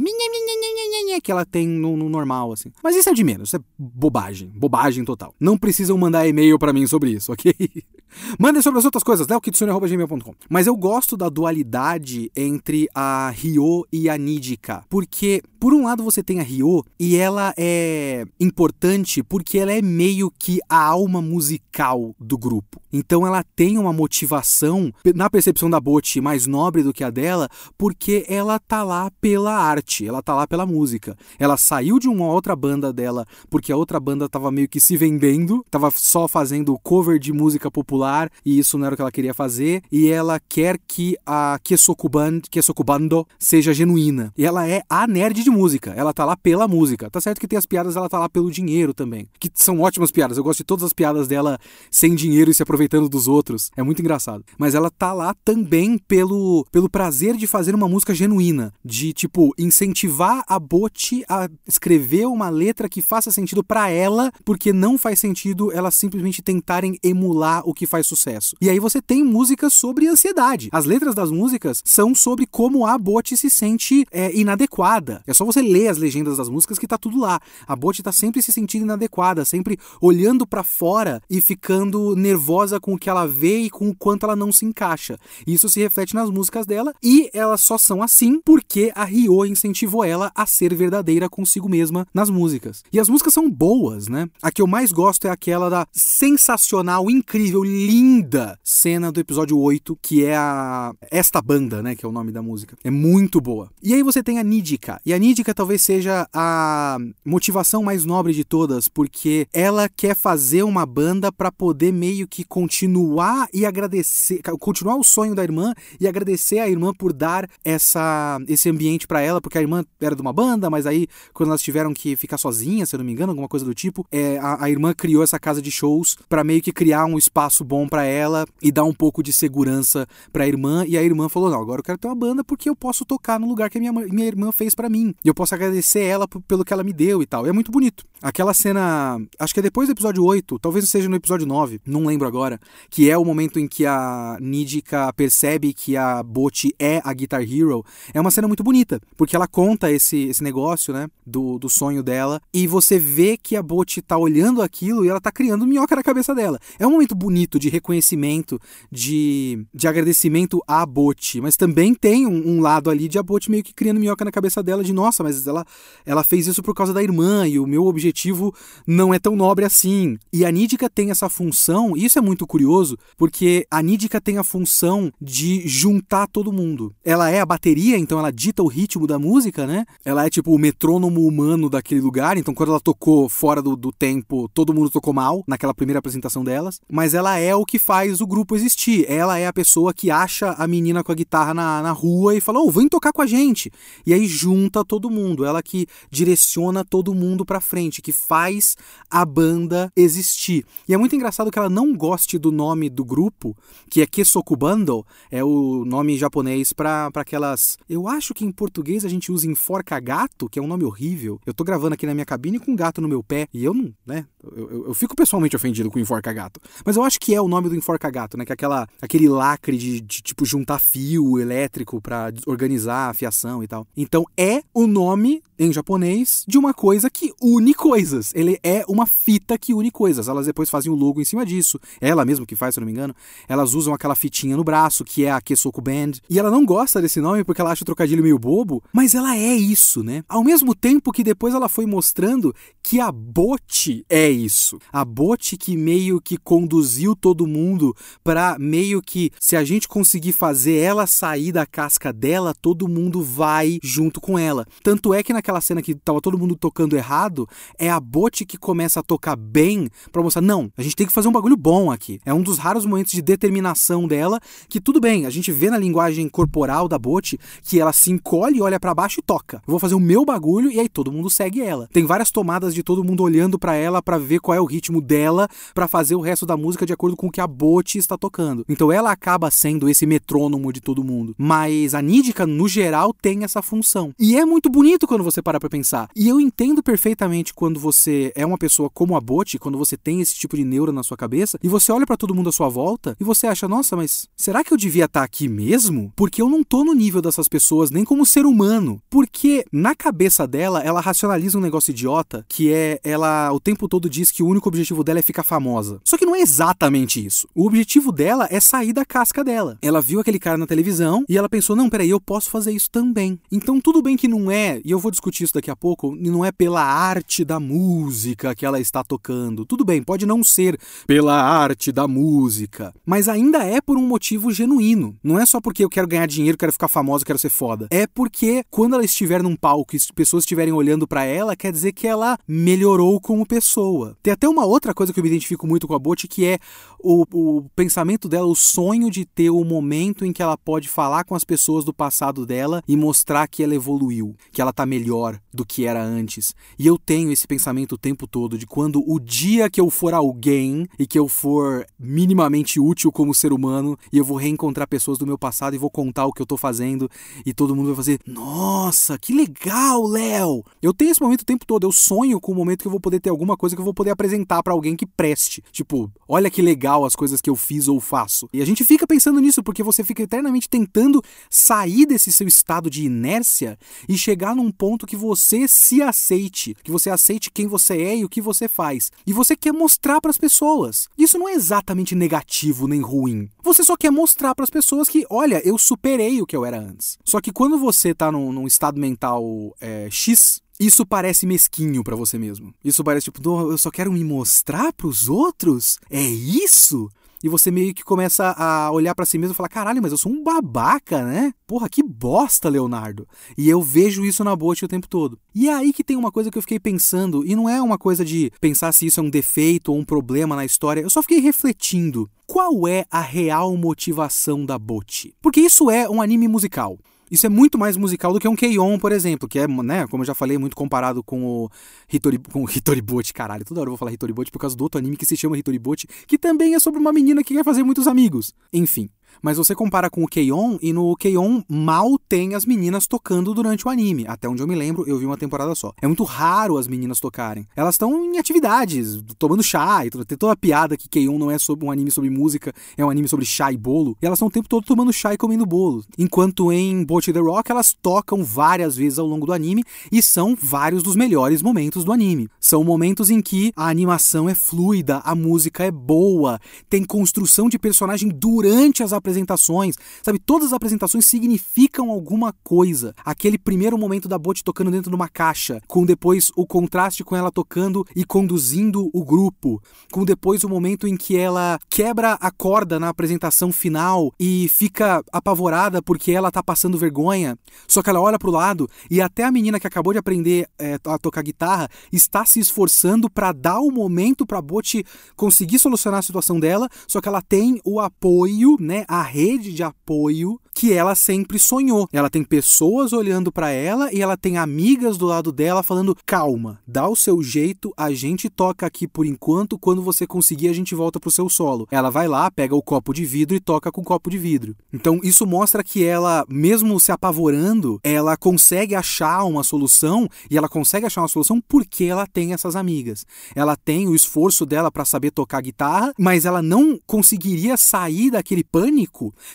Speaker 1: que ela tem no, no, normal, assim. Mas isso é de menos, isso é bobagem, bobagem total. Não precisam mandar e-mail para mim sobre isso, ok? Mandem sobre as outras coisas, leokitsune.gmail.com. Mas eu gosto da dualidade entre a Ryo e a Nidika. Porque, por um lado, você tem a Ryo e ela é importante porque ela é meio que a alma musical do grupo. Então ela tem uma motivação, na percepção da Bot, mais nobre do que a dela, porque ela tá lá pela arte, ela tá lá pela música. Ela saiu de uma outra banda dela porque a outra banda tava meio que se vendendo, tava só fazendo cover de música popular e isso não era o que ela queria fazer. E ela quer que a Kesokuban, Kesokubando seja genuína. E ela é a nerd de música, ela tá lá pela música. Tá certo que tem as piadas, ela tá lá pelo dinheiro também, que são ótimas piadas. Eu gosto de todas as piadas dela sem dinheiro e se aproveitando dos outros. É muito engraçado. Mas ela tá lá também pelo, pelo prazer de fazer uma música genuína, de tipo incentivar a Boti a escrever uma letra que faça sentido para ela, porque não faz sentido elas simplesmente tentarem emular o que faz sucesso. E aí você tem músicas sobre ansiedade. As letras das músicas são sobre como a Boti se sente é, inadequada. É só você ler as legendas das músicas que tá tudo lá. A Boti tá sempre se sentindo inadequada, sempre olhando para fora e ficando nervosa com o que ela vê e com o quanto ela não se encaixa. Isso se reflete nas músicas dela e elas só são assim porque a Ryo incentivou ela a ser verdadeira consigo mesma nas músicas. E as músicas são boas, né? A que eu mais gosto é aquela da sensacional, incrível, linda cena do episódio 8, que é a Esta Banda, né, que é o nome da música. É muito boa. E aí você tem a Nidika. E a Nídica talvez seja a motivação mais nobre de todas, porque ela quer fazer uma banda para poder meio que continuar e agradecer, continuar o sonho da irmã e agradecer a irmã por dar essa, esse ambiente para ela, porque a irmã era de uma banda, mas aí quando elas tiveram que ficar sozinhas, se eu não me engano, alguma coisa do tipo, é, a, a irmã criou essa casa de shows para meio que criar um espaço bom para ela e dar um pouco de segurança para a irmã. E a irmã falou: Não, agora eu quero ter uma banda porque eu posso tocar no lugar que a minha, minha irmã fez para mim. E eu posso agradecer ela pelo que ela me deu e tal. E é muito bonito. Aquela cena, acho que é depois do episódio 8, talvez seja no episódio 9, não lembro agora, que é o momento em que a Nidika percebe que a Boti é a Guitar Hero. É uma cena muito bonita, porque ela conta esse, esse negócio, né, do, do sonho dela, e você vê que a Boti tá olhando aquilo e ela tá criando minhoca na cabeça dela. É um momento bonito de reconhecimento, de, de agradecimento à Boti, mas também tem um, um lado ali de a Boti meio que criando minhoca na cabeça dela de, nossa, mas ela, ela fez isso por causa da irmã e o meu objetivo objetivo não é tão nobre assim. E a Nídica tem essa função, e isso é muito curioso, porque a Nídica tem a função de juntar todo mundo. Ela é a bateria, então ela dita o ritmo da música, né? Ela é tipo o metrônomo humano daquele lugar, então quando ela tocou fora do, do tempo, todo mundo tocou mal naquela primeira apresentação delas. Mas ela é o que faz o grupo existir. Ela é a pessoa que acha a menina com a guitarra na, na rua e fala: Ô, oh, vem tocar com a gente. E aí junta todo mundo. Ela que direciona todo mundo pra frente que faz a banda existir. E é muito engraçado que ela não goste do nome do grupo, que é Kesokubando, é o nome japonês para aquelas. Eu acho que em português a gente usa enforca gato, que é um nome horrível. Eu tô gravando aqui na minha cabine com um gato no meu pé e eu não, né? Eu, eu, eu fico pessoalmente ofendido com enforca gato. Mas eu acho que é o nome do enforca gato, né? Que é aquela, aquele lacre de, de tipo juntar fio elétrico para organizar a fiação e tal. Então é o nome em japonês de uma coisa que une coisas. Ele é uma fita que une coisas. Elas depois fazem o logo em cima disso. Ela mesmo que faz, se eu não me engano. Elas usam aquela fitinha no braço, que é a Kesoku Band. E ela não gosta desse nome porque ela acha o trocadilho meio bobo, mas ela é isso, né? Ao mesmo tempo que depois ela foi mostrando que a Bote é isso. A Bote que meio que conduziu todo mundo para meio que se a gente conseguir fazer ela sair da casca dela, todo mundo vai junto com ela. Tanto é que naquela cena que tava todo mundo tocando errado, é a Bote que começa a tocar bem para mostrar, não, a gente tem que fazer um bagulho bom aqui. É um dos raros momentos de determinação dela que tudo bem, a gente vê na linguagem corporal da Bote que ela se encolhe, olha para baixo e toca. Eu vou fazer o meu bagulho e aí todo mundo segue ela. Tem várias tomadas de todo mundo olhando para ela para ver qual é o ritmo dela para fazer o resto da música de acordo com o que a Bote está tocando. Então ela acaba sendo esse metrônomo de todo mundo. Mas a Nídica, no geral, tem essa função. E é muito bonito quando você para pra pensar. E eu entendo perfeitamente quando você é uma pessoa como a Bote, quando você tem esse tipo de neura na sua cabeça, e você olha para todo mundo à sua volta e você acha, nossa, mas será que eu devia estar tá aqui mesmo? Porque eu não tô no nível dessas pessoas nem como ser humano. Porque na cabeça dela, ela racionaliza um negócio idiota que é ela o tempo todo diz que o único objetivo dela é ficar famosa. Só que não é exatamente isso. O objetivo dela é sair da casca dela. Ela viu aquele cara na televisão e ela pensou: não, peraí, eu posso fazer isso também. Então tudo bem que não é, e eu vou discutir isso daqui a pouco, não é pela arte da música que ela está tocando. Tudo bem, pode não ser pela arte da música, mas ainda é por um motivo genuíno. Não é só porque eu quero ganhar dinheiro, quero ficar famosa, quero ser foda. É porque quando ela estiver num palco e pessoas estiverem olhando para ela, quer dizer que ela melhorou como pessoa. Tem até uma outra coisa que eu me identifico muito com a Bote, que é o, o pensamento dela, o sonho de ter o momento em que ela pode falar com as pessoas do passado dela e mostrar que ela evoluiu, que ela tá melhor do que era antes. E eu tenho esse pensamento o tempo todo de quando o dia que eu for alguém e que eu for minimamente útil como ser humano e eu vou reencontrar pessoas do meu passado e vou contar o que eu tô fazendo e todo mundo vai fazer: "Nossa, que legal, Léo". Eu tenho esse momento o tempo todo, eu sonho com o momento que eu vou poder ter alguma coisa que eu vou poder apresentar para alguém que preste. Tipo, olha que legal as coisas que eu fiz ou faço. E a gente fica pensando nisso porque você fica eternamente tentando sair desse seu estado de inércia e chegar num ponto que você se aceite, que você aceite quem você é e o que você faz. E você quer mostrar para as pessoas. Isso não é exatamente negativo nem ruim. Você só quer mostrar para as pessoas que, olha, eu superei o que eu era antes. Só que quando você tá num, num estado mental é, X, isso parece mesquinho para você mesmo. Isso parece tipo, eu só quero me mostrar para os outros? É isso? E você meio que começa a olhar para si mesmo e falar: caralho, mas eu sou um babaca, né? Porra, que bosta, Leonardo. E eu vejo isso na Bot o tempo todo. E é aí que tem uma coisa que eu fiquei pensando, e não é uma coisa de pensar se isso é um defeito ou um problema na história, eu só fiquei refletindo. Qual é a real motivação da Bot? Porque isso é um anime musical. Isso é muito mais musical do que um Keion, por exemplo, que é, né, como eu já falei, muito comparado com o Hitori, com o Hitoribot, caralho. Toda hora eu vou falar Hitoribot por causa do outro anime que se chama Hitoribot, que também é sobre uma menina que quer fazer muitos amigos. Enfim, mas você compara com o Keion e no Keion mal tem as meninas tocando durante o anime. Até onde eu me lembro, eu vi uma temporada só. É muito raro as meninas tocarem. Elas estão em atividades, tomando chá, e tem toda a piada que Keion não é sobre um anime sobre música, é um anime sobre chá e bolo. E elas estão o tempo todo tomando chá e comendo bolo. Enquanto em Bot the Rock elas tocam várias vezes ao longo do anime e são vários dos melhores momentos do anime. São momentos em que a animação é fluida, a música é boa, tem construção de personagem durante as apresentações sabe? Todas as apresentações significam alguma coisa. Aquele primeiro momento da Bot tocando dentro de uma caixa, com depois o contraste com ela tocando e conduzindo o grupo, com depois o momento em que ela quebra a corda na apresentação final e fica apavorada porque ela tá passando vergonha, só que ela olha pro lado e até a menina que acabou de aprender é, a tocar guitarra está se esforçando para dar o momento pra Bot conseguir solucionar a situação dela, só que ela tem o apoio, né, a rede de apoio que ela sempre sonhou. Ela tem pessoas olhando para ela e ela tem amigas do lado dela falando: "Calma, dá o seu jeito, a gente toca aqui por enquanto, quando você conseguir a gente volta pro seu solo". Ela vai lá, pega o copo de vidro e toca com o copo de vidro. Então isso mostra que ela, mesmo se apavorando, ela consegue achar uma solução e ela consegue achar uma solução porque ela tem essas amigas. Ela tem o esforço dela para saber tocar guitarra, mas ela não conseguiria sair daquele pânico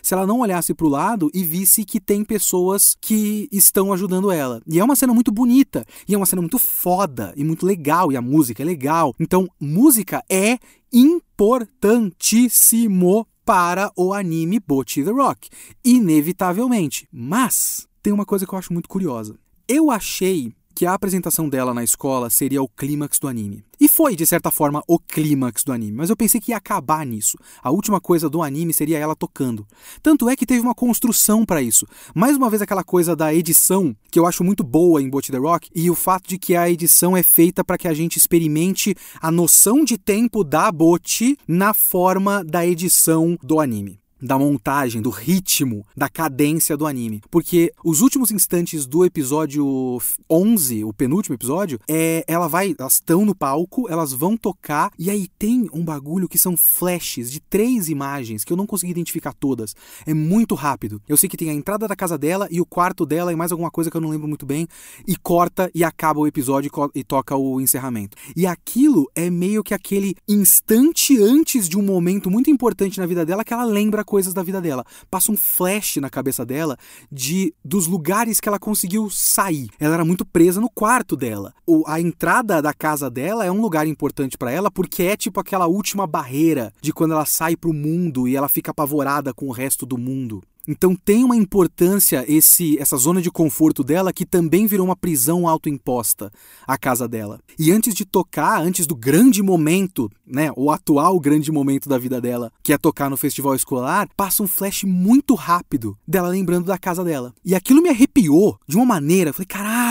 Speaker 1: se ela não olhasse pro lado lado e visse que tem pessoas que estão ajudando ela. E é uma cena muito bonita, e é uma cena muito foda e muito legal, e a música é legal. Então, música é importantíssimo para o anime Bocchi the Rock, inevitavelmente. Mas tem uma coisa que eu acho muito curiosa. Eu achei que a apresentação dela na escola seria o clímax do anime. E foi, de certa forma, o clímax do anime, mas eu pensei que ia acabar nisso. A última coisa do anime seria ela tocando. Tanto é que teve uma construção para isso. Mais uma vez aquela coisa da edição, que eu acho muito boa em Bot the Rock, e o fato de que a edição é feita para que a gente experimente a noção de tempo da Bot na forma da edição do anime da montagem, do ritmo, da cadência do anime. Porque os últimos instantes do episódio 11, o penúltimo episódio, é ela vai, elas estão no palco, elas vão tocar e aí tem um bagulho que são flashes de três imagens que eu não consegui identificar todas. É muito rápido. Eu sei que tem a entrada da casa dela e o quarto dela e mais alguma coisa que eu não lembro muito bem e corta e acaba o episódio e toca o encerramento. E aquilo é meio que aquele instante antes de um momento muito importante na vida dela que ela lembra coisas da vida dela. Passa um flash na cabeça dela de dos lugares que ela conseguiu sair. Ela era muito presa no quarto dela. O, a entrada da casa dela é um lugar importante para ela porque é tipo aquela última barreira de quando ela sai pro mundo e ela fica apavorada com o resto do mundo. Então tem uma importância esse essa zona de conforto dela que também virou uma prisão autoimposta a casa dela. E antes de tocar, antes do grande momento, né, o atual grande momento da vida dela, que é tocar no festival escolar, passa um flash muito rápido dela lembrando da casa dela. E aquilo me arrepiou de uma maneira, falei, caralho,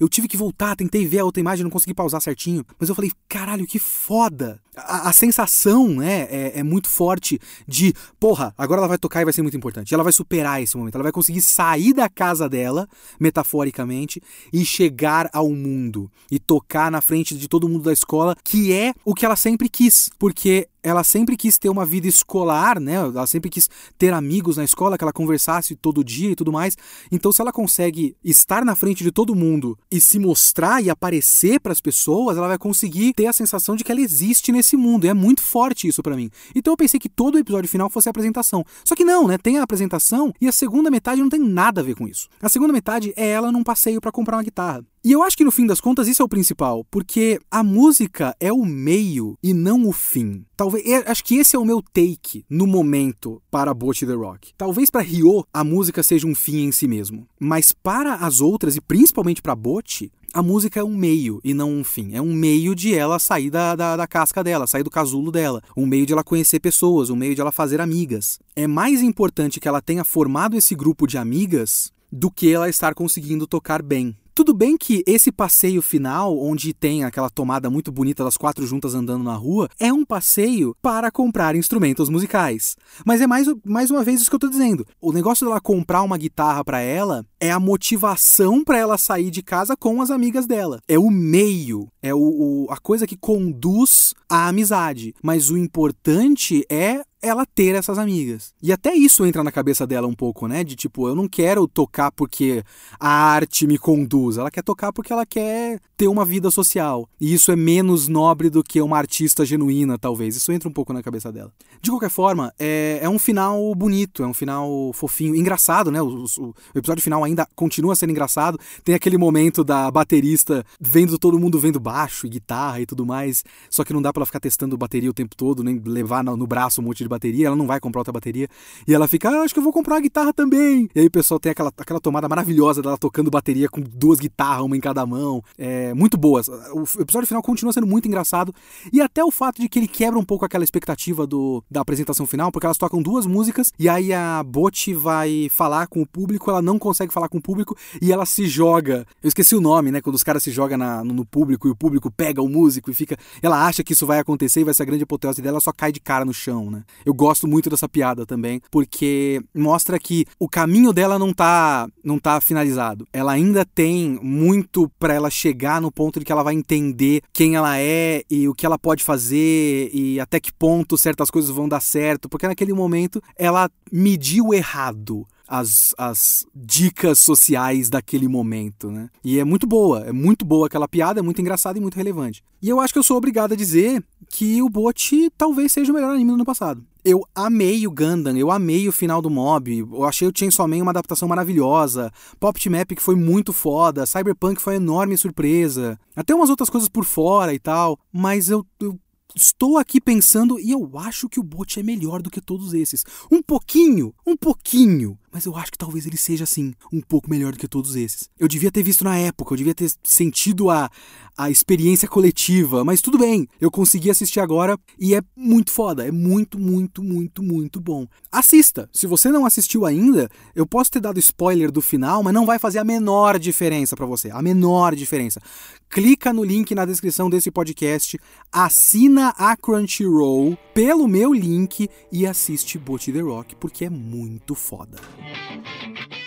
Speaker 1: eu tive que voltar, tentei ver a outra imagem, não consegui pausar certinho. Mas eu falei, caralho, que foda! A, a sensação, né, é, é, muito forte de, porra, agora ela vai tocar e vai ser muito importante. Ela vai superar esse momento. Ela vai conseguir sair da casa dela, metaforicamente, e chegar ao mundo. E tocar na frente de todo mundo da escola, que é o que ela sempre quis. Porque ela sempre quis ter uma vida escolar, né? Ela sempre quis ter amigos na escola, que ela conversasse todo dia e tudo mais. Então, se ela consegue estar na frente de todo mundo e se mostrar e aparecer para as pessoas, ela vai conseguir ter a sensação de que ela existe nesse mundo. E é muito forte isso para mim. Então, eu pensei que todo o episódio final fosse a apresentação. Só que não, né? Tem a apresentação e a segunda metade não tem nada a ver com isso. A segunda metade é ela num passeio para comprar uma guitarra. E eu acho que no fim das contas isso é o principal, porque a música é o meio e não o fim. Talvez, acho que esse é o meu take no momento para Bot the Rock. Talvez para Ryo a música seja um fim em si mesmo, mas para as outras e principalmente para Bot, A música é um meio e não um fim. É um meio de ela sair da, da, da casca dela, sair do casulo dela. Um meio de ela conhecer pessoas, um meio de ela fazer amigas. É mais importante que ela tenha formado esse grupo de amigas do que ela estar conseguindo tocar bem. Tudo bem que esse passeio final, onde tem aquela tomada muito bonita das quatro juntas andando na rua, é um passeio para comprar instrumentos musicais. Mas é mais, mais uma vez isso que eu tô dizendo. O negócio dela comprar uma guitarra para ela é a motivação para ela sair de casa com as amigas dela. É o meio, é o, o, a coisa que conduz à amizade. Mas o importante é ela ter essas amigas. E até isso entra na cabeça dela um pouco, né? De tipo, eu não quero tocar porque a arte me conduz. Ela quer tocar porque ela quer ter uma vida social. E isso é menos nobre do que uma artista genuína, talvez. Isso entra um pouco na cabeça dela. De qualquer forma, é, é um final bonito, é um final fofinho, engraçado, né? O, o, o episódio final ainda continua sendo engraçado. Tem aquele momento da baterista vendo todo mundo vendo baixo e guitarra e tudo mais. Só que não dá pra ela ficar testando bateria o tempo todo, nem levar no, no braço um monte de bateria, ela não vai comprar outra bateria. E ela fica, ah, acho que eu vou comprar uma guitarra também. E aí o pessoal tem aquela, aquela tomada maravilhosa dela tocando bateria com duas guitarras, uma em cada mão. É muito boa. O episódio final continua sendo muito engraçado. E até o fato de que ele quebra um pouco aquela expectativa do, da apresentação final, porque elas tocam duas músicas e aí a Bot vai falar com o público, ela não consegue falar com o público e ela se joga. Eu esqueci o nome, né? Quando os caras se jogam na, no, no público e o público pega o músico e fica. Ela acha que isso vai acontecer e vai ser a grande apoteose dela, ela só cai de cara no chão, né? Eu gosto muito dessa piada também, porque mostra que o caminho dela não tá, não tá finalizado. Ela ainda tem muito para ela chegar no ponto de que ela vai entender quem ela é e o que ela pode fazer e até que ponto certas coisas vão dar certo, porque naquele momento ela mediu errado as, as dicas sociais daquele momento, né? E é muito boa, é muito boa aquela piada, é muito engraçada e muito relevante. E eu acho que eu sou obrigado a dizer que o Bot talvez seja o melhor anime do ano passado. Eu amei o Gundam, eu amei o final do Mob, eu achei o Chainsaw Man uma adaptação maravilhosa, Pop Map que foi muito foda, Cyberpunk foi uma enorme surpresa, até umas outras coisas por fora e tal, mas eu, eu estou aqui pensando e eu acho que o Bot é melhor do que todos esses. Um pouquinho, um pouquinho mas eu acho que talvez ele seja, assim, um pouco melhor do que todos esses. Eu devia ter visto na época, eu devia ter sentido a, a experiência coletiva, mas tudo bem, eu consegui assistir agora e é muito foda, é muito, muito, muito, muito bom. Assista! Se você não assistiu ainda, eu posso ter dado spoiler do final, mas não vai fazer a menor diferença para você, a menor diferença. Clica no link na descrição desse podcast, assina a Crunchyroll pelo meu link e assiste Boat The Rock, porque é muito foda. Thank you.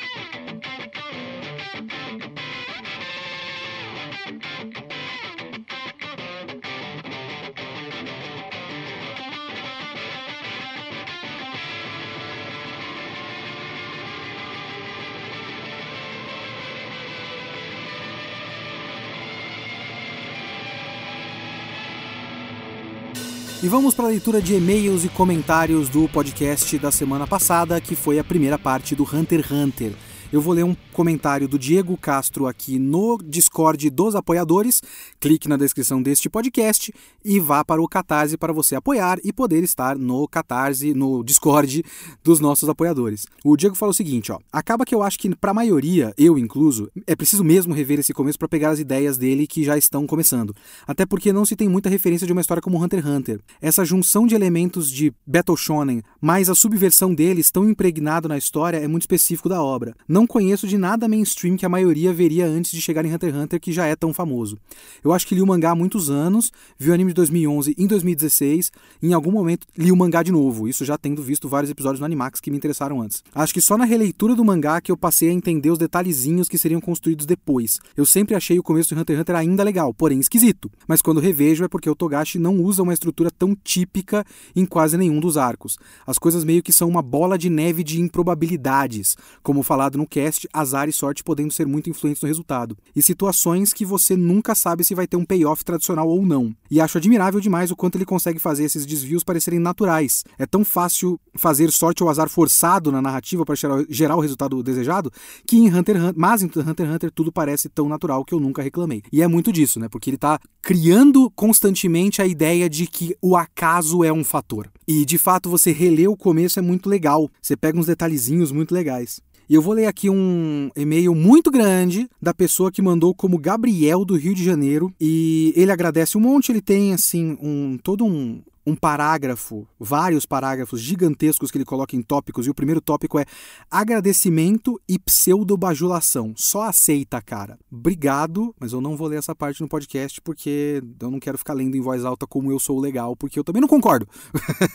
Speaker 1: E vamos para a leitura de e-mails e comentários do podcast da semana passada, que foi a primeira parte do Hunter x Hunter. Eu vou ler um comentário do Diego Castro aqui no Discord dos apoiadores. Clique na descrição deste podcast e vá para o Catarse para você apoiar e poder estar no Catarse, no Discord dos nossos apoiadores. O Diego falou o seguinte, ó: "Acaba que eu acho que para a maioria, eu incluso, é preciso mesmo rever esse começo para pegar as ideias dele que já estão começando. Até porque não se tem muita referência de uma história como Hunter x Hunter. Essa junção de elementos de Battle Shonen, mais a subversão deles tão impregnado na história é muito específico da obra. Não não conheço de nada mainstream que a maioria veria antes de chegar em Hunter x Hunter, que já é tão famoso. Eu acho que li o mangá há muitos anos, vi o anime de 2011 em 2016, e em algum momento li o mangá de novo, isso já tendo visto vários episódios no Animax que me interessaram antes. Acho que só na releitura do mangá que eu passei a entender os detalhezinhos que seriam construídos depois. Eu sempre achei o começo de Hunter x Hunter ainda legal, porém esquisito. Mas quando revejo é porque o Togashi não usa uma estrutura tão típica em quase nenhum dos arcos. As coisas meio que são uma bola de neve de improbabilidades, como falado no cast, azar e sorte podendo ser muito influentes no resultado, e situações que você nunca sabe se vai ter um payoff tradicional ou não. E acho admirável demais o quanto ele consegue fazer esses desvios parecerem naturais. É tão fácil fazer sorte ou azar forçado na narrativa para gerar o resultado desejado, que em Hunter Hunter, mas em Hunter x Hunter tudo parece tão natural que eu nunca reclamei. E é muito disso, né? Porque ele tá criando constantemente a ideia de que o acaso é um fator. E de fato você reler o começo é muito legal. Você pega uns detalhezinhos muito legais. E eu vou ler aqui um e-mail muito grande da pessoa que mandou como Gabriel do Rio de Janeiro. E ele agradece um monte, ele tem assim um todo um, um parágrafo, vários parágrafos gigantescos que ele coloca em tópicos, e o primeiro tópico é agradecimento e pseudo-bajulação. Só aceita, cara. Obrigado, mas eu não vou ler essa parte no podcast porque eu não quero ficar lendo em voz alta como eu sou legal, porque eu também não concordo.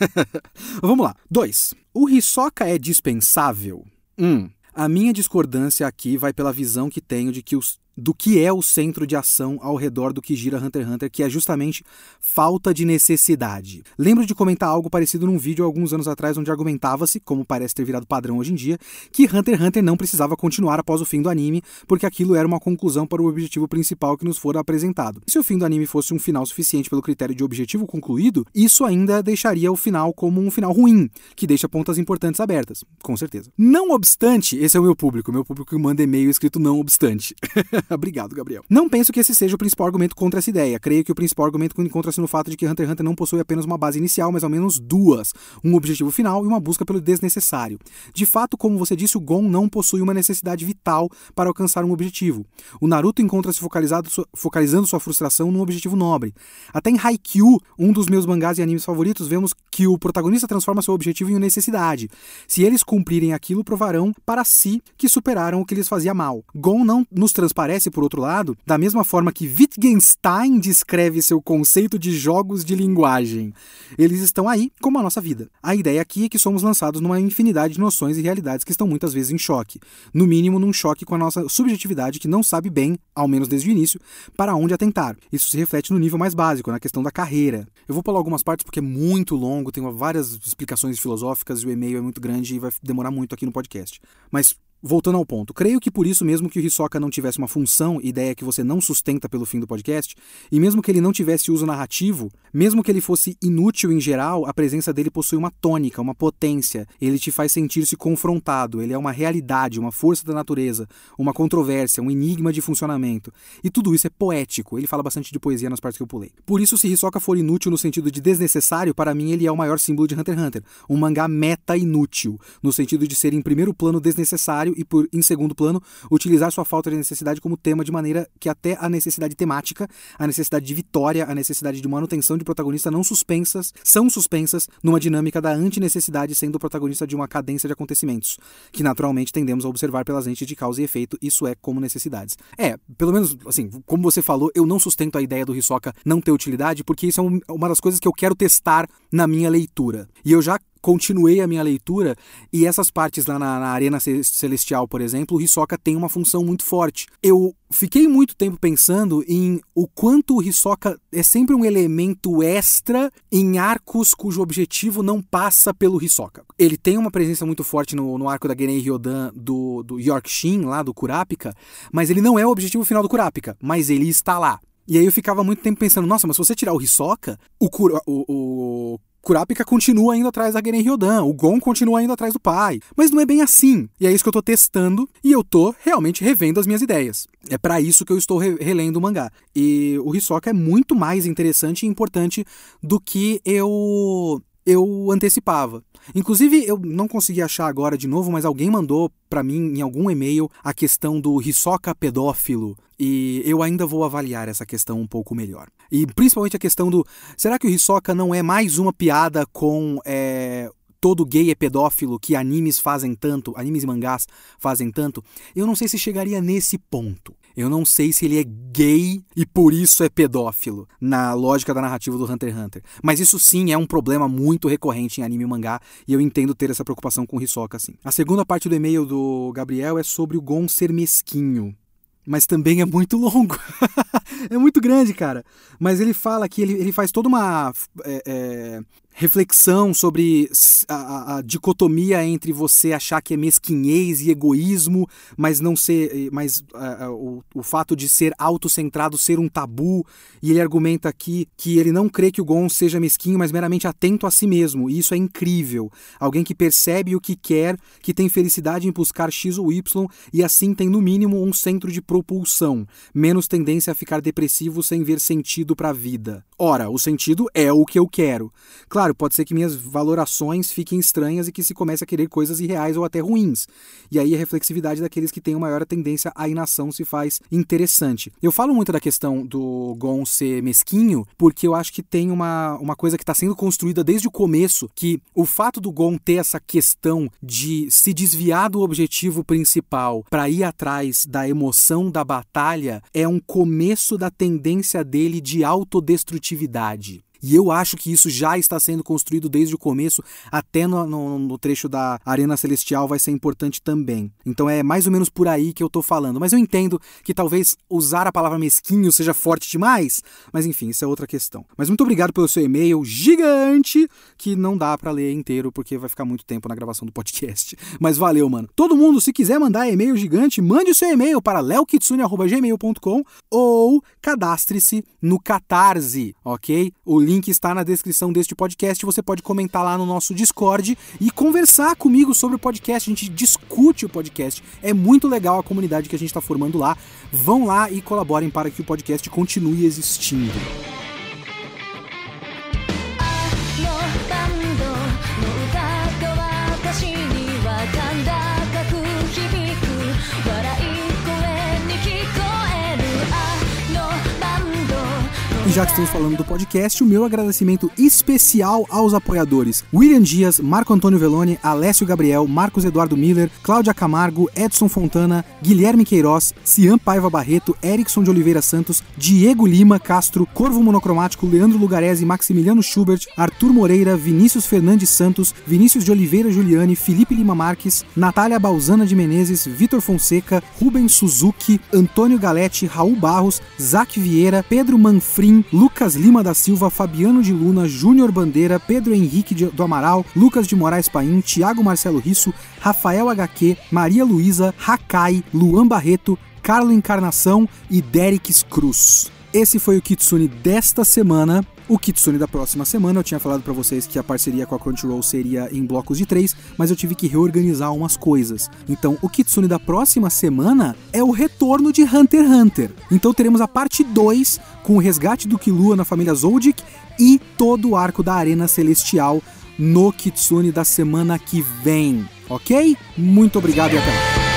Speaker 1: Vamos lá. 2. O Hisoka é dispensável? Hum. A minha discordância aqui vai pela visão que tenho de que os do que é o centro de ação ao redor do que gira Hunter x Hunter, que é justamente falta de necessidade. Lembro de comentar algo parecido num vídeo alguns anos atrás, onde argumentava-se, como parece ter virado padrão hoje em dia, que Hunter x Hunter não precisava continuar após o fim do anime, porque aquilo era uma conclusão para o objetivo principal que nos fora apresentado. Se o fim do anime fosse um final suficiente pelo critério de objetivo concluído, isso ainda deixaria o final como um final ruim, que deixa pontas importantes abertas, com certeza. Não obstante, esse é o meu público, meu público que manda e-mail escrito não obstante. Obrigado, Gabriel. Não penso que esse seja o principal argumento contra essa ideia. Creio que o principal argumento encontra-se no fato de que Hunter x Hunter não possui apenas uma base inicial, mas ao menos duas: um objetivo final e uma busca pelo desnecessário. De fato, como você disse, o Gon não possui uma necessidade vital para alcançar um objetivo. O Naruto encontra-se focalizando sua frustração num objetivo nobre. Até em Haikyuu, um dos meus mangás e animes favoritos, vemos que o protagonista transforma seu objetivo em uma necessidade. Se eles cumprirem aquilo, provarão para si que superaram o que lhes fazia mal. Gon não nos transparece acontece, por outro lado, da mesma forma que Wittgenstein descreve seu conceito de jogos de linguagem. Eles estão aí como a nossa vida. A ideia aqui é que somos lançados numa infinidade de noções e realidades que estão muitas vezes em choque. No mínimo, num choque com a nossa subjetividade que não sabe bem, ao menos desde o início, para onde atentar. Isso se reflete no nível mais básico, na questão da carreira. Eu vou pular algumas partes porque é muito longo, tem várias explicações filosóficas e o e-mail é muito grande e vai demorar muito aqui no podcast. Mas Voltando ao ponto, creio que por isso mesmo que o Hisoka não tivesse uma função, ideia que você não sustenta pelo fim do podcast, e mesmo que ele não tivesse uso narrativo, mesmo que ele fosse inútil em geral, a presença dele possui uma tônica, uma potência, ele te faz sentir-se confrontado, ele é uma realidade, uma força da natureza, uma controvérsia, um enigma de funcionamento. E tudo isso é poético, ele fala bastante de poesia nas partes que eu pulei. Por isso, se Hisoka for inútil no sentido de desnecessário, para mim ele é o maior símbolo de Hunter x Hunter, um mangá meta-inútil, no sentido de ser em primeiro plano desnecessário e, por em segundo plano, utilizar sua falta de necessidade como tema de maneira que até a necessidade temática, a necessidade de vitória, a necessidade de manutenção de protagonista não suspensas, são suspensas numa dinâmica da antinecessidade sendo o protagonista de uma cadência de acontecimentos, que naturalmente tendemos a observar pelas lentes de causa e efeito, isso é como necessidades. É, pelo menos, assim, como você falou, eu não sustento a ideia do Hisoka não ter utilidade, porque isso é uma das coisas que eu quero testar na minha leitura. E eu já continuei a minha leitura e essas partes lá na, na Arena Celestial, por exemplo, o Hisoka tem uma função muito forte. Eu fiquei muito tempo pensando em o quanto o Hisoka é sempre um elemento extra em arcos cujo objetivo não passa pelo Hisoka. Ele tem uma presença muito forte no, no arco da Genei Ryodan do, do Yorkshin, lá do Kurapika, mas ele não é o objetivo final do Kurapika, mas ele está lá. E aí eu ficava muito tempo pensando, nossa, mas se você tirar o Hisoka, o, o, o Kurapika continua indo atrás da Geren Ryodan, o Gon continua indo atrás do pai. Mas não é bem assim. E é isso que eu tô testando e eu tô realmente revendo as minhas ideias. É para isso que eu estou re relendo o mangá. E o Hisoka é muito mais interessante e importante do que eu eu antecipava. Inclusive, eu não consegui achar agora de novo, mas alguém mandou para mim em algum e-mail a questão do Hisoka pedófilo. E eu ainda vou avaliar essa questão um pouco melhor. E principalmente a questão do. Será que o Hisoka não é mais uma piada com é, todo gay é pedófilo que animes fazem tanto, animes e mangás fazem tanto? Eu não sei se chegaria nesse ponto. Eu não sei se ele é gay e por isso é pedófilo, na lógica da narrativa do Hunter x Hunter. Mas isso sim é um problema muito recorrente em anime e mangá, e eu entendo ter essa preocupação com o Hisoka, sim. A segunda parte do e-mail do Gabriel é sobre o Gon ser mesquinho mas também é muito longo. é muito grande, cara. Mas ele fala que ele, ele faz toda uma é, é, reflexão sobre a, a, dicotomia entre você achar que é mesquinhez e egoísmo, mas não ser, mas uh, o, o fato de ser autocentrado ser um tabu. E ele argumenta aqui que ele não crê que o Gon seja mesquinho, mas meramente atento a si mesmo. E isso é incrível. Alguém que percebe o que quer, que tem felicidade em buscar X ou Y e assim tem no mínimo um centro de propulsão, menos tendência a ficar depressivo sem ver sentido para a vida. Ora, o sentido é o que eu quero. Claro claro, pode ser que minhas valorações fiquem estranhas e que se comece a querer coisas irreais ou até ruins. E aí a reflexividade daqueles que têm uma maior tendência à inação se faz interessante. Eu falo muito da questão do Gon ser mesquinho, porque eu acho que tem uma, uma coisa que está sendo construída desde o começo, que o fato do Gon ter essa questão de se desviar do objetivo principal para ir atrás da emoção da batalha é um começo da tendência dele de autodestrutividade. E eu acho que isso já está sendo construído desde o começo, até no, no, no, trecho da Arena Celestial vai ser importante também. Então é mais ou menos por aí que eu tô falando. Mas eu entendo que talvez usar a palavra mesquinho seja forte demais, mas enfim, isso é outra questão. Mas muito obrigado pelo seu e-mail gigante, que não dá para ler inteiro porque vai ficar muito tempo na gravação do podcast. Mas valeu, mano. Todo mundo, se quiser mandar e-mail gigante, mande o seu e-mail para leokitsune.gmail.com ou cadastre-se no Catarse, ok? O link está na descrição deste podcast. Você pode comentar lá no nosso Discord e conversar comigo sobre o podcast. A gente discute o podcast. É muito legal a comunidade que a gente está formando lá. Vão lá e colaborem para que o podcast continue existindo. E já que estamos falando do podcast, o meu agradecimento especial aos apoiadores: William Dias, Marco Antônio Veloni, Alessio Gabriel, Marcos Eduardo Miller, Cláudia Camargo, Edson Fontana, Guilherme Queiroz, Cian Paiva Barreto, Erickson de Oliveira Santos, Diego Lima Castro, Corvo Monocromático, Leandro Lugarese, Maximiliano Schubert, Arthur Moreira, Vinícius Fernandes Santos, Vinícius de Oliveira Juliane, Felipe Lima Marques, Natália Balzana de Menezes, Vitor Fonseca, Rubens Suzuki, Antônio Galete, Raul Barros, Zac Vieira, Pedro Manfrim, Lucas Lima da Silva, Fabiano de Luna, Júnior Bandeira, Pedro Henrique do Amaral, Lucas de Moraes Paim, Tiago Marcelo Risso, Rafael HQ, Maria Luísa, Hakai, Luan Barreto, Carlo Encarnação e Derek Cruz. Esse foi o Kitsune desta semana. O Kitsune da próxima semana, eu tinha falado para vocês que a parceria com a Crunchyroll seria em blocos de três, mas eu tive que reorganizar umas coisas. Então, o Kitsune da próxima semana é o retorno de Hunter x Hunter. Então, teremos a parte 2 com o resgate do Killua na família Zoldyck e todo o arco da Arena Celestial no Kitsune da semana que vem. Ok? Muito obrigado e até mais.